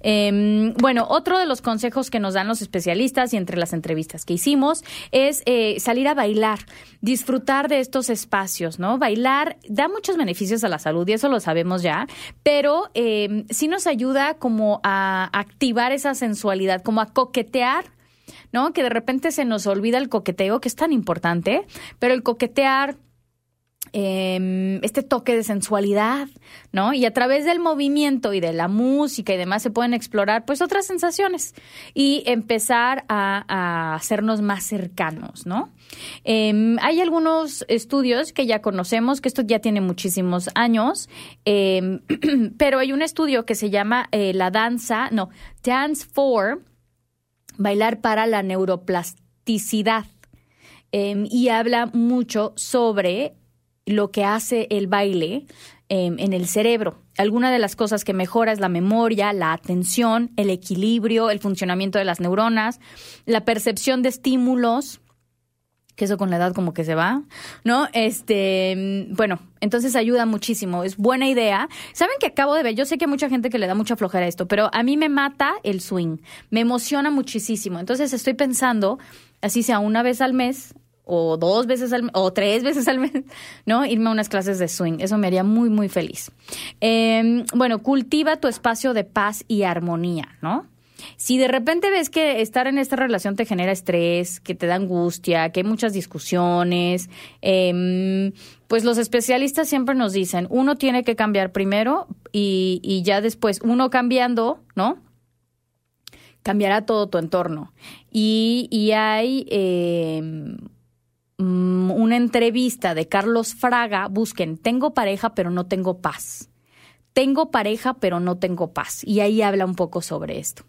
Eh, bueno, otro de los consejos que nos dan los especialistas y entre las entrevistas que hicimos es eh, salir a bailar, disfrutar de estos espacios, ¿no? Bailar da muchos beneficios a la salud y eso lo sabemos ya, pero eh, sí nos ayuda como a activar esa sensualidad, como a coquetear, ¿no? Que de repente se nos olvida el coqueteo, que es tan importante, pero el coquetear, eh, este toque de sensualidad, ¿no? Y a través del movimiento y de la música y demás se pueden explorar pues otras sensaciones y empezar a, hacernos más cercanos, ¿no? Eh, hay algunos estudios que ya conocemos, que esto ya tiene muchísimos años, eh, pero hay un estudio que se llama eh, la danza, no, Dance for, bailar para la neuroplasticidad. Em, y habla mucho sobre lo que hace el baile eh, en el cerebro. Alguna de las cosas que mejora es la memoria, la atención, el equilibrio, el funcionamiento de las neuronas, la percepción de estímulos, que eso con la edad como que se va, ¿no? Este, bueno, entonces ayuda muchísimo, es buena idea. ¿Saben que acabo de ver? Yo sé que hay mucha gente que le da mucha flojera esto, pero a mí me mata el swing, me emociona muchísimo. Entonces estoy pensando, así sea una vez al mes, o dos veces al o tres veces al mes, ¿no? Irme a unas clases de swing. Eso me haría muy, muy feliz. Eh, bueno, cultiva tu espacio de paz y armonía, ¿no? Si de repente ves que estar en esta relación te genera estrés, que te da angustia, que hay muchas discusiones, eh, pues los especialistas siempre nos dicen, uno tiene que cambiar primero y, y ya después, uno cambiando, ¿no? Cambiará todo tu entorno. Y, y hay... Eh, una entrevista de Carlos Fraga, busquen, tengo pareja pero no tengo paz. Tengo pareja pero no tengo paz. Y ahí habla un poco sobre esto.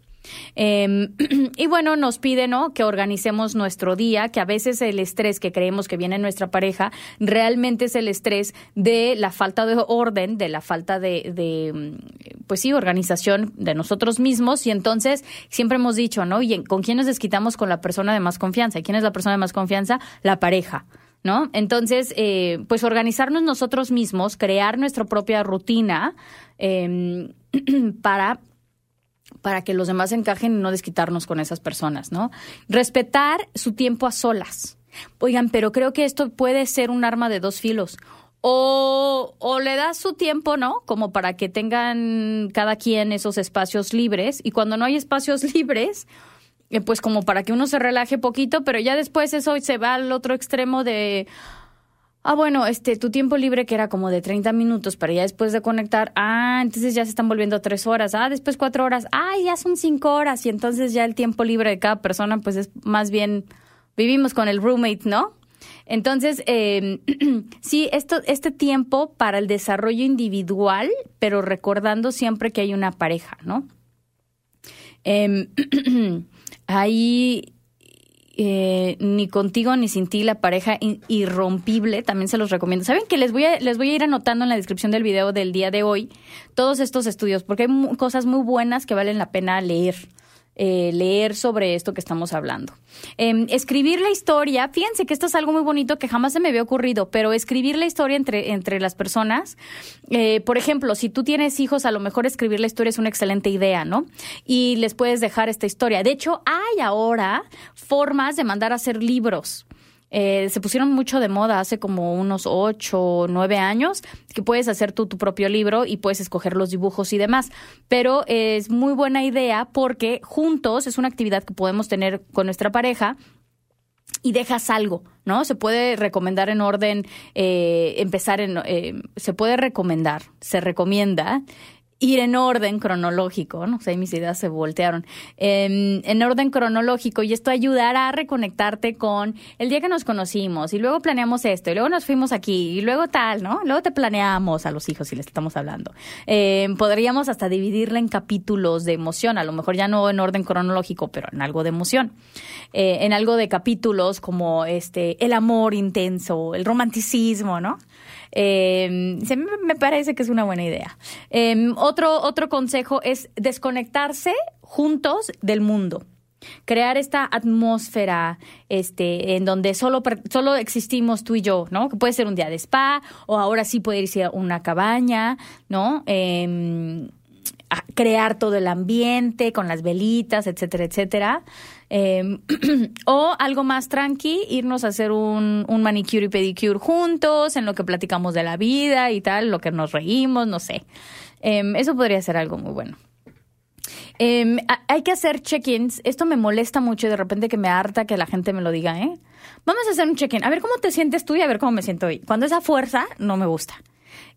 Eh, y bueno, nos pide ¿no? que organicemos nuestro día, que a veces el estrés que creemos que viene en nuestra pareja realmente es el estrés de la falta de orden, de la falta de, de pues sí, organización de nosotros mismos. Y entonces siempre hemos dicho, ¿no? ¿Y con quién nos desquitamos con la persona de más confianza? ¿Y quién es la persona de más confianza? La pareja. ¿No? Entonces, eh, pues organizarnos nosotros mismos, crear nuestra propia rutina eh, para para que los demás encajen y no desquitarnos con esas personas, ¿no? Respetar su tiempo a solas. Oigan, pero creo que esto puede ser un arma de dos filos. O, o le das su tiempo, ¿no? Como para que tengan cada quien esos espacios libres. Y cuando no hay espacios libres, eh, pues como para que uno se relaje poquito, pero ya después eso se va al otro extremo de, Ah, bueno, este, tu tiempo libre que era como de 30 minutos para ya después de conectar, ah, entonces ya se están volviendo tres horas, ah, después cuatro horas, ah, ya son cinco horas y entonces ya el tiempo libre de cada persona pues es más bien, vivimos con el roommate, ¿no? Entonces, eh, sí, esto, este tiempo para el desarrollo individual, pero recordando siempre que hay una pareja, ¿no? Eh, ahí eh, ni contigo ni sin ti, la pareja irrompible, también se los recomiendo. ¿Saben que les voy, a, les voy a ir anotando en la descripción del video del día de hoy todos estos estudios? Porque hay cosas muy buenas que valen la pena leer. Eh, leer sobre esto que estamos hablando. Em, escribir la historia, fíjense que esto es algo muy bonito que jamás se me había ocurrido, pero escribir la historia entre, entre las personas, eh, por ejemplo, si tú tienes hijos, a lo mejor escribir la historia es una excelente idea, ¿no? Y les puedes dejar esta historia. De hecho, hay ahora formas de mandar a hacer libros. Eh, se pusieron mucho de moda hace como unos ocho o nueve años, que puedes hacer tú tu propio libro y puedes escoger los dibujos y demás. Pero es muy buena idea porque juntos es una actividad que podemos tener con nuestra pareja y dejas algo, ¿no? Se puede recomendar en orden, eh, empezar en, eh, se puede recomendar, se recomienda ir en orden cronológico, ¿no? Sea, mis ideas se voltearon. En, en, orden cronológico y esto ayudará a reconectarte con el día que nos conocimos y luego planeamos esto y luego nos fuimos aquí y luego tal, ¿no? Luego te planeamos a los hijos si les estamos hablando. Eh, podríamos hasta dividirla en capítulos de emoción, a lo mejor ya no en orden cronológico, pero en algo de emoción. Eh, en algo de capítulos como este, el amor intenso, el romanticismo, ¿no? Eh, me parece que es una buena idea. Eh, otro, otro consejo es desconectarse juntos del mundo crear esta atmósfera este en donde solo solo existimos tú y yo no que puede ser un día de spa o ahora sí puede irse a una cabaña no eh, crear todo el ambiente con las velitas, etcétera, etcétera. Em, o algo más tranqui, irnos a hacer un, un, manicure y pedicure juntos, en lo que platicamos de la vida y tal, lo que nos reímos, no sé. Em, eso podría ser algo muy bueno. Em, hay que hacer check-ins. Esto me molesta mucho y de repente que me harta que la gente me lo diga, ¿eh? Vamos a hacer un check-in. A ver cómo te sientes tú y a ver cómo me siento hoy. Cuando esa fuerza, no me gusta.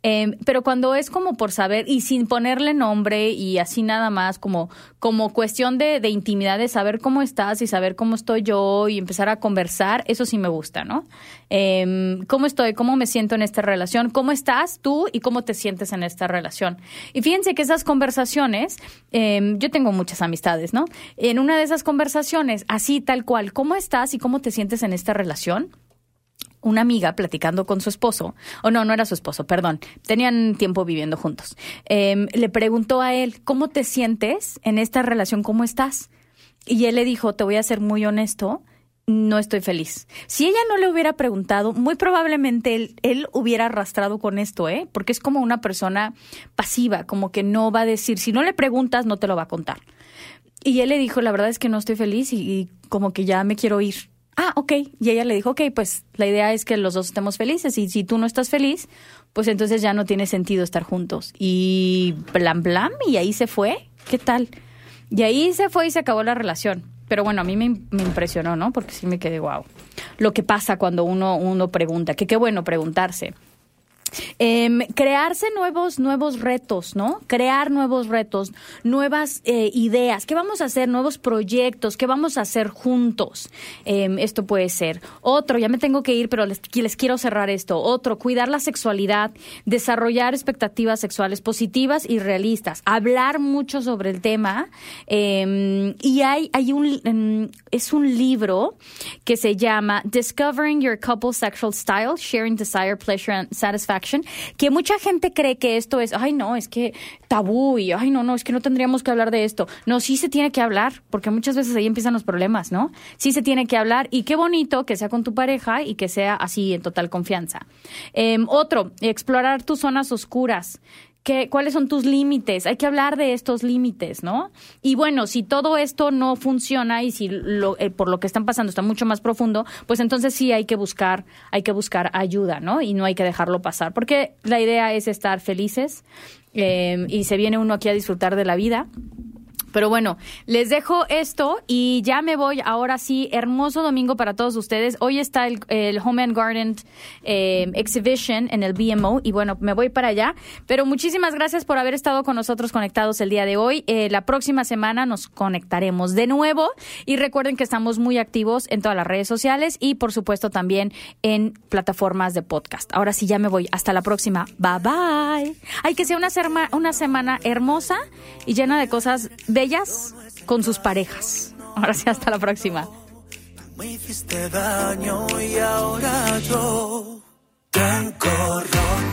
Eh, pero cuando es como por saber y sin ponerle nombre y así nada más, como, como cuestión de, de intimidad, de saber cómo estás y saber cómo estoy yo y empezar a conversar, eso sí me gusta, ¿no? Eh, ¿Cómo estoy? ¿Cómo me siento en esta relación? ¿Cómo estás tú y cómo te sientes en esta relación? Y fíjense que esas conversaciones, eh, yo tengo muchas amistades, ¿no? En una de esas conversaciones, así tal cual, ¿cómo estás y cómo te sientes en esta relación? Una amiga platicando con su esposo, o no, no era su esposo, perdón, tenían tiempo viviendo juntos, eh, le preguntó a él, ¿cómo te sientes en esta relación? ¿Cómo estás? Y él le dijo, te voy a ser muy honesto, no estoy feliz. Si ella no le hubiera preguntado, muy probablemente él, él, hubiera arrastrado con esto, ¿eh? Porque es como una persona pasiva, como que no va a decir, si no le preguntas, no te lo va a contar. Y él le dijo, la verdad es que no estoy feliz y como que ya me quiero ir ah, ok. Y ella le dijo, ok, pues la idea es que los dos estemos felices y si tú no estás feliz, pues entonces ya no tiene sentido estar juntos. Y blam, blam, y ahí se fue. ¿Qué tal? Y ahí se fue y se acabó la relación. Pero bueno, a mí me, me impresionó, ¿no? Porque sí me quedé wow. Lo que pasa cuando uno, uno pregunta, que qué bueno preguntarse. Eh, crearse nuevos, nuevos retos, ¿no? Crear nuevos retos, nuevas eh, ideas. ¿Qué vamos a hacer? Nuevos proyectos. ¿Qué vamos a hacer juntos? Eh, esto puede ser. Otro, ya me tengo que ir, pero les, les quiero cerrar esto. Otro, cuidar la sexualidad, desarrollar expectativas sexuales positivas y realistas. Hablar mucho sobre el tema. Em, y hay, hay un, em, es un libro que se llama Discovering Your Couple Sexual Style, Sharing Desire, Pleasure and Satisfaction que mucha gente cree que esto es, ay no, es que tabú y, ay no, no, es que no tendríamos que hablar de esto. No, sí se tiene que hablar, porque muchas veces ahí empiezan los problemas, ¿no? Sí se tiene que hablar y qué bonito que sea con tu pareja y que sea así en total confianza. Em, otro, explorar tus zonas oscuras cuáles son tus límites. Hay que hablar de estos límites, ¿no? Y bueno, si todo esto no funciona y si lo, eh, por lo que están pasando está mucho más profundo, pues entonces sí hay que buscar, hay que buscar ayuda, ¿no? Y no hay que dejarlo pasar, porque la idea es estar felices eh, y se viene uno aquí a disfrutar de la vida. Pero bueno, les dejo esto y ya me voy. Ahora sí, hermoso domingo para todos ustedes. Hoy está el, Home and Garden eh, Exhibition en el BMO y bueno, me voy para allá. Pero muchísimas gracias por haber estado con nosotros conectados el día de hoy. Eh, la próxima semana nos conectaremos de nuevo y recuerden que estamos muy activos en todas las redes sociales y por supuesto también en plataformas de podcast. Ahora sí, ya me voy. Hasta la próxima. Bye bye. Hay que sea una, una semana hermosa y llena de cosas de ellas con sus parejas. Ahora sí, hasta la próxima. Me hiciste daño y ahora yo tengo roto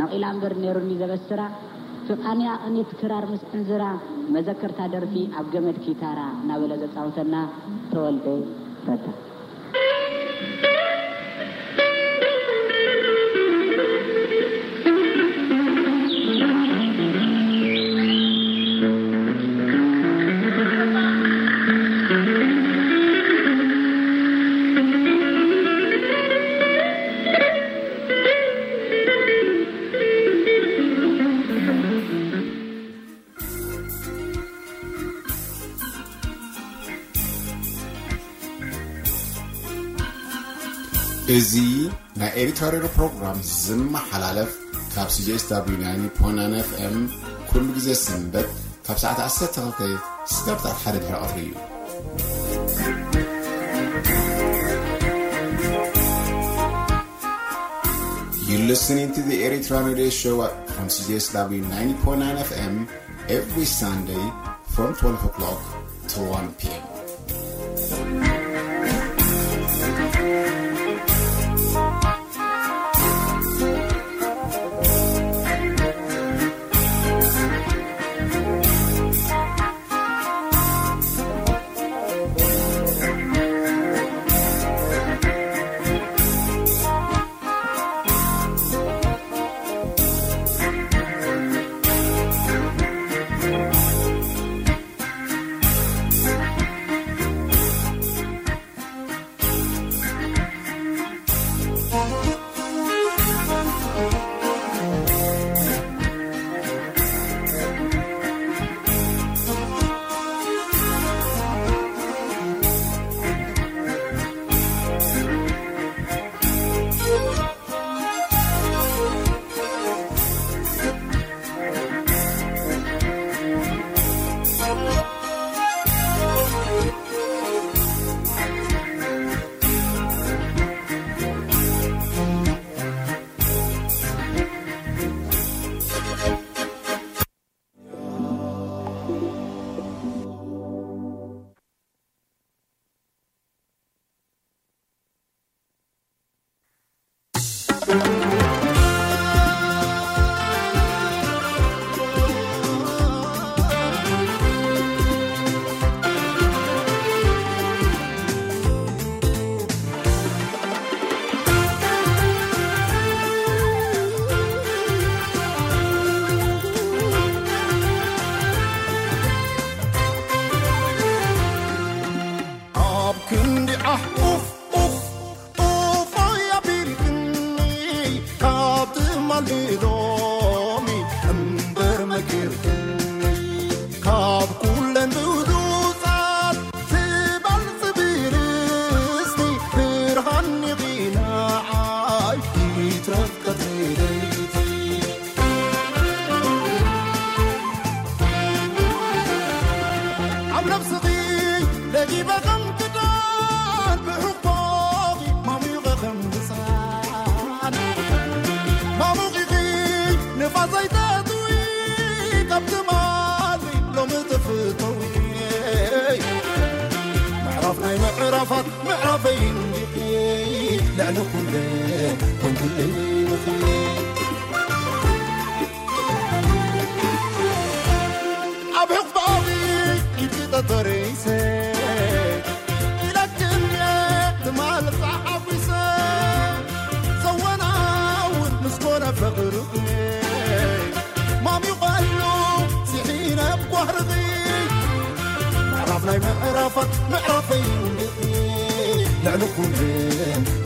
ነቒላ እምበር ነይሩኒ ዘበስራ ፍቓንያ ቅኒት ክራር ምስ ዕንዝራ መዘከርታ ደርፊ ኣብ ገመድ ኪታራ እናበለ ዘፃውተና ተወልደ ረዳ እዚ ናይ ኤዲቶሪያል ፕሮግራም ዝመሓላለፍ ካብ ሲጅስw 90 fm ኩሉ ግዜ ሰንበት ካብ ሰዓት 12 ስጋብ ሰዓት ሓደ ድሕሪ ቀትሪ እዩ You're listening to the Eritrean Radio Show from CJSW 90.9 FM every Sunday from 12 o'clock to 1 p.m.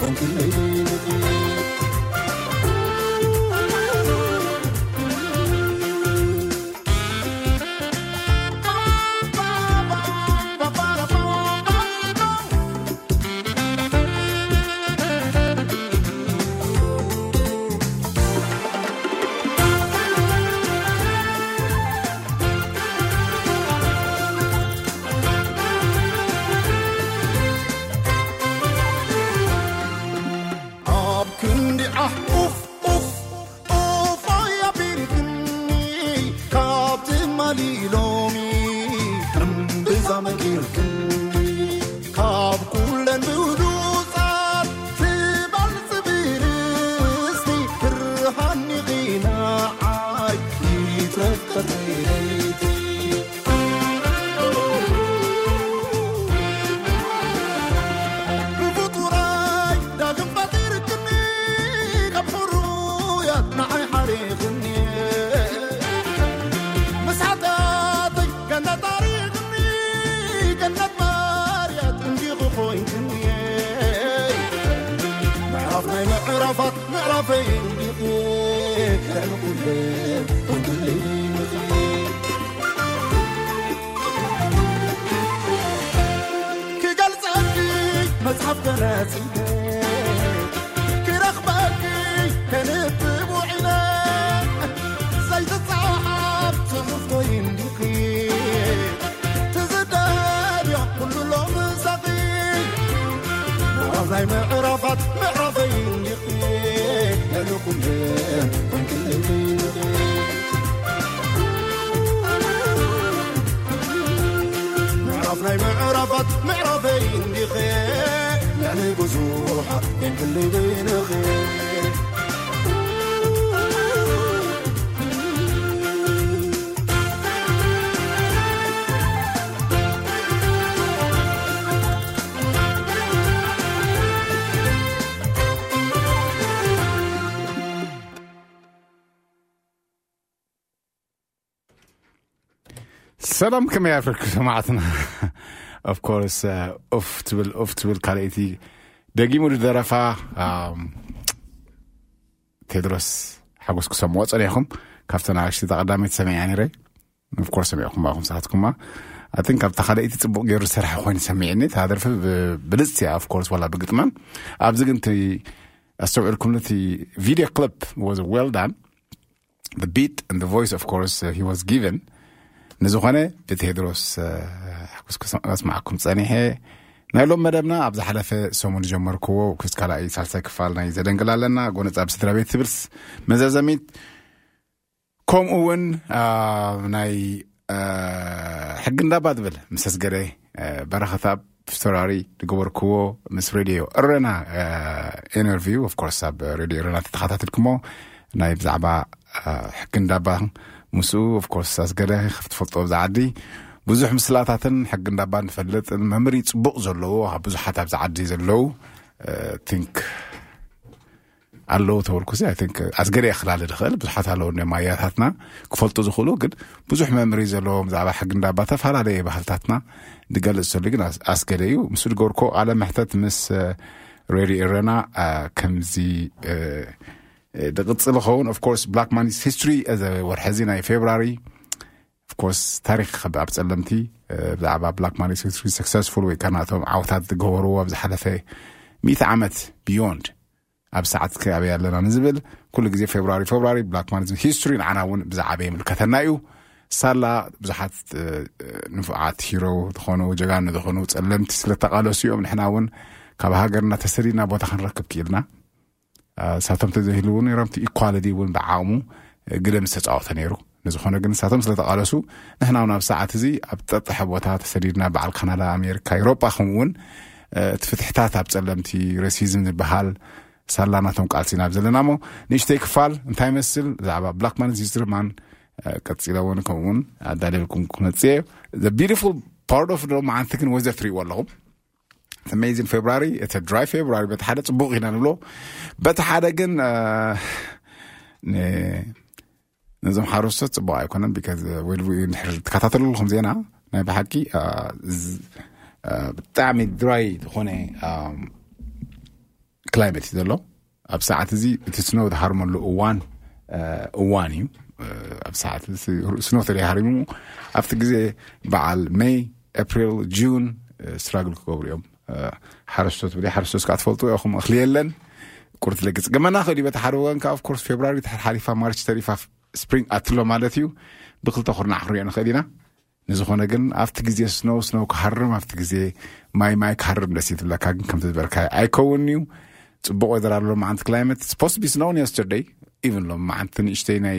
Con quien بزوحة اللي بين خير سلام كم يعرفك سمعتنا اوف كورس أوف تبل أوف تبل كاليتي ደጊሙ ዝደረፋ ኣም፣ ቴድሮስ ሓጎስ ክሰምዖ ፀኒኹም ካብተን ኣሽቲ ተቐዳሚት ሰሚዐ ነይረ ኦፍኮርስ ሰሚዕኩም ባኹም ሰዓትኩማ ኣትን ካብታ ካልእቲ ፅቡቅ ገይሩ ዝሰርሐ ኮይኑ ሰሚዕኒ እታ ደርፊ ብ- ብልፅቲ እያ ኦፍኮርስ ዋላ ብግጥማን ኣብዚ ግን እቲ ኣስተውዒልኩም ነቲ ቪድዮ ክሊፕ ዋዝ ዌል ዳን the beat and the voice of course uh, he was given ንዝኾነ ብቴድሮስ ሕኩስ ክስማዓኩም ፀኒሐ ናይ ሎም መደብና ኣብ ዝሓለፈ ሰሙን ጀመርክዎ ክስ ካልኣይ ሳልሳይ ክፋል ናይ ዘደንግል ኣለና ጎነፃ ብስድራ ቤት ትብልስ መዘዘሚት ከምኡ እውን አ፣ ናይ አ፣ ሕጊ እንዳባ ዝብል ምስ ኣስገደ በረኸታ ፍቶራሪ ዝገበርክዎ ምስ ሬድዮ እረና ኢንተርቪው ኦፍኮርስ ኣብ ሬድዮ እረና ተተኸታትልክሞ ናይ ብዛዕባ አ፣ ሕጊ እንዳባ ምስኡ ኦፍኮርስ ኣስገደ ክትፈልጦ ብዛ ዓዲ ብዙሕ ምስላታትን ሕጊ እንዳባ ንፈልጥ መምሪ ፅቡቅ ዘለዎ ካብ ብዙሓት ኣብዚ ዓዲ ዘለው ቲንክ ኣለዉ ተበልኩሲ ኣስገደ ክላል ድኽእል ብዙሓት ኣለዉ ማያታትና ክፈልጡ ዝኽእሉ ግን ብዙሕ መምሪ ዘለዎም ብዛዕባ ሕጊ እንዳባ ተፈላለየ ባህልታትና ዝገልፅ ዘሎ ግን ኣስ- ኣስገደ እዩ። ምስ ዝገበርኮ ቃለ ምሕተት ምስ ሬዲ ረና ከምዚ ዝቕፅል ይኸውን። ኦፍኮርስ ብላክ ማኒስ ሂስትሪ እዚ ወርሒ ናይ ፌብራሪ ኦፍኮርስ ታሪክ ከብ ኣብ ፀለምቲ ብዛዕባ ብላክ ሂስትሪ ሰክሰስፉል ወይ ከዓ ናቶም ዓውታት ዝገበርዎ ኣብ ዝሓለፈ ሚእቲ ዓመት ቢዮንድ ኣብ ሰዓት ከበይ ኣለና ንዝብል ኩሉ ግዜ ፌብራሪ ፌብራሪ ብላክ ማኒዝም ሂስትሪ ንዓና እውን ብዛዕበ የምልከተና እዩ። ሳላ ብዙሓት ንፉዓት ሂሮ ዝኾኑ ጀጋኑ ዝኾኑ ፀለምቲ ስለተቃለሱ እዮም። ንሕና እውን ካብ ሃገርና ተሰዲድና ቦታ ክንረክብ ክኢልና። ሳቶም ተዘይህሉ እውን ነሮም እቲ ኢኳሊቲ እውን ብዓቕሙ እ፣ ግደ ምስ ተፃወተ ነይሩ ንዝኾነ ግን ንሳቶም ስለተቃለሱ ንሕና እውን ኣብ ሰዓት እዚ ኣብ ጠጥሐ ቦታ ተሰዲድና በዓል ካናዳ ኣሜሪካ ኤሮጳ ከምኡ እውን እቲ ፍትሕታት ኣብ ፀለምቲ ረሲዝም ዝበሃል ሳላናቶም ቃልሲና ኣብ ዘለና ሞ ንእሽተይ ክፋል እንታይ መስል ብዛዕባ ብላክ ማን ሂስትሪ ማን ቀፂለ እውን ከምኡውን ኣዳልልኩም ክመፅየ ፓርት ኦፍ ዶ መዓንቲ ግን ወዘ ትርእይዎ ኣለኹም? ኣሜዚን ፌብራሪ እቲ ድራይ ፌብራሪ በቲ ሓደ ፅቡቅ ኢና ንብሎ። በቲ ሓደ ግን ነዞም ሓረስቶት ፅቡቅ ኣይኮነን ቢካዝ ድሕር ትከታተልልኩም ዜና ናይ ብሓቂ አ፣ ዝ- አ፣ ብጣዕሚ ድራይ ዝኾነ አም፣ ክላይመት እዩ ዘሎ ኣብ ሰዓት እዚ እቲ ስኖው ዝሃርመሉ እዋን አ፣ እዋን እዩ አ፣ ኣብ ሰዓት እዚ ስኖው ተደይሃሪሙ ኣብቲ ግዜ በዓል ሜይ ኤፕሪል ጁን ስትራግል ክገብሩ እዮም አ፣ ሓረስቶት ብደይ ሓረስቶት ከዓ ትፈልጡ ኢኹም እኽሊ የለን ቁርት ለግፅ ገመና ክእል በቲ ሓደ ወገን ከዓ ኦፍኮርስ ፌብራሪ ሓሊፋ ማርች ተሪፋ ስፕሪንግ ኣትሎ ማለት እዩ። ብክልተ ኩርናዕ ክንሪኦ ንኽእል ኢና። ንዝኾነ ግን ኣብቲ ግዜ ስኖው ስኖው ክሃርም ኣብቲ ግዜ ማይ ማይ ክሃርም ደስ ይትብለካ ግን ከምቲ ዝበልካ ኣይከውን እዩ። ፅቡቅ ወደር ኣሎ መዓንቲ ክላይመት? ስፖስ ቢ ስኖውን የስተርደይ ኢቨን ሎም መዓንቲ ንእሽተይ ናይ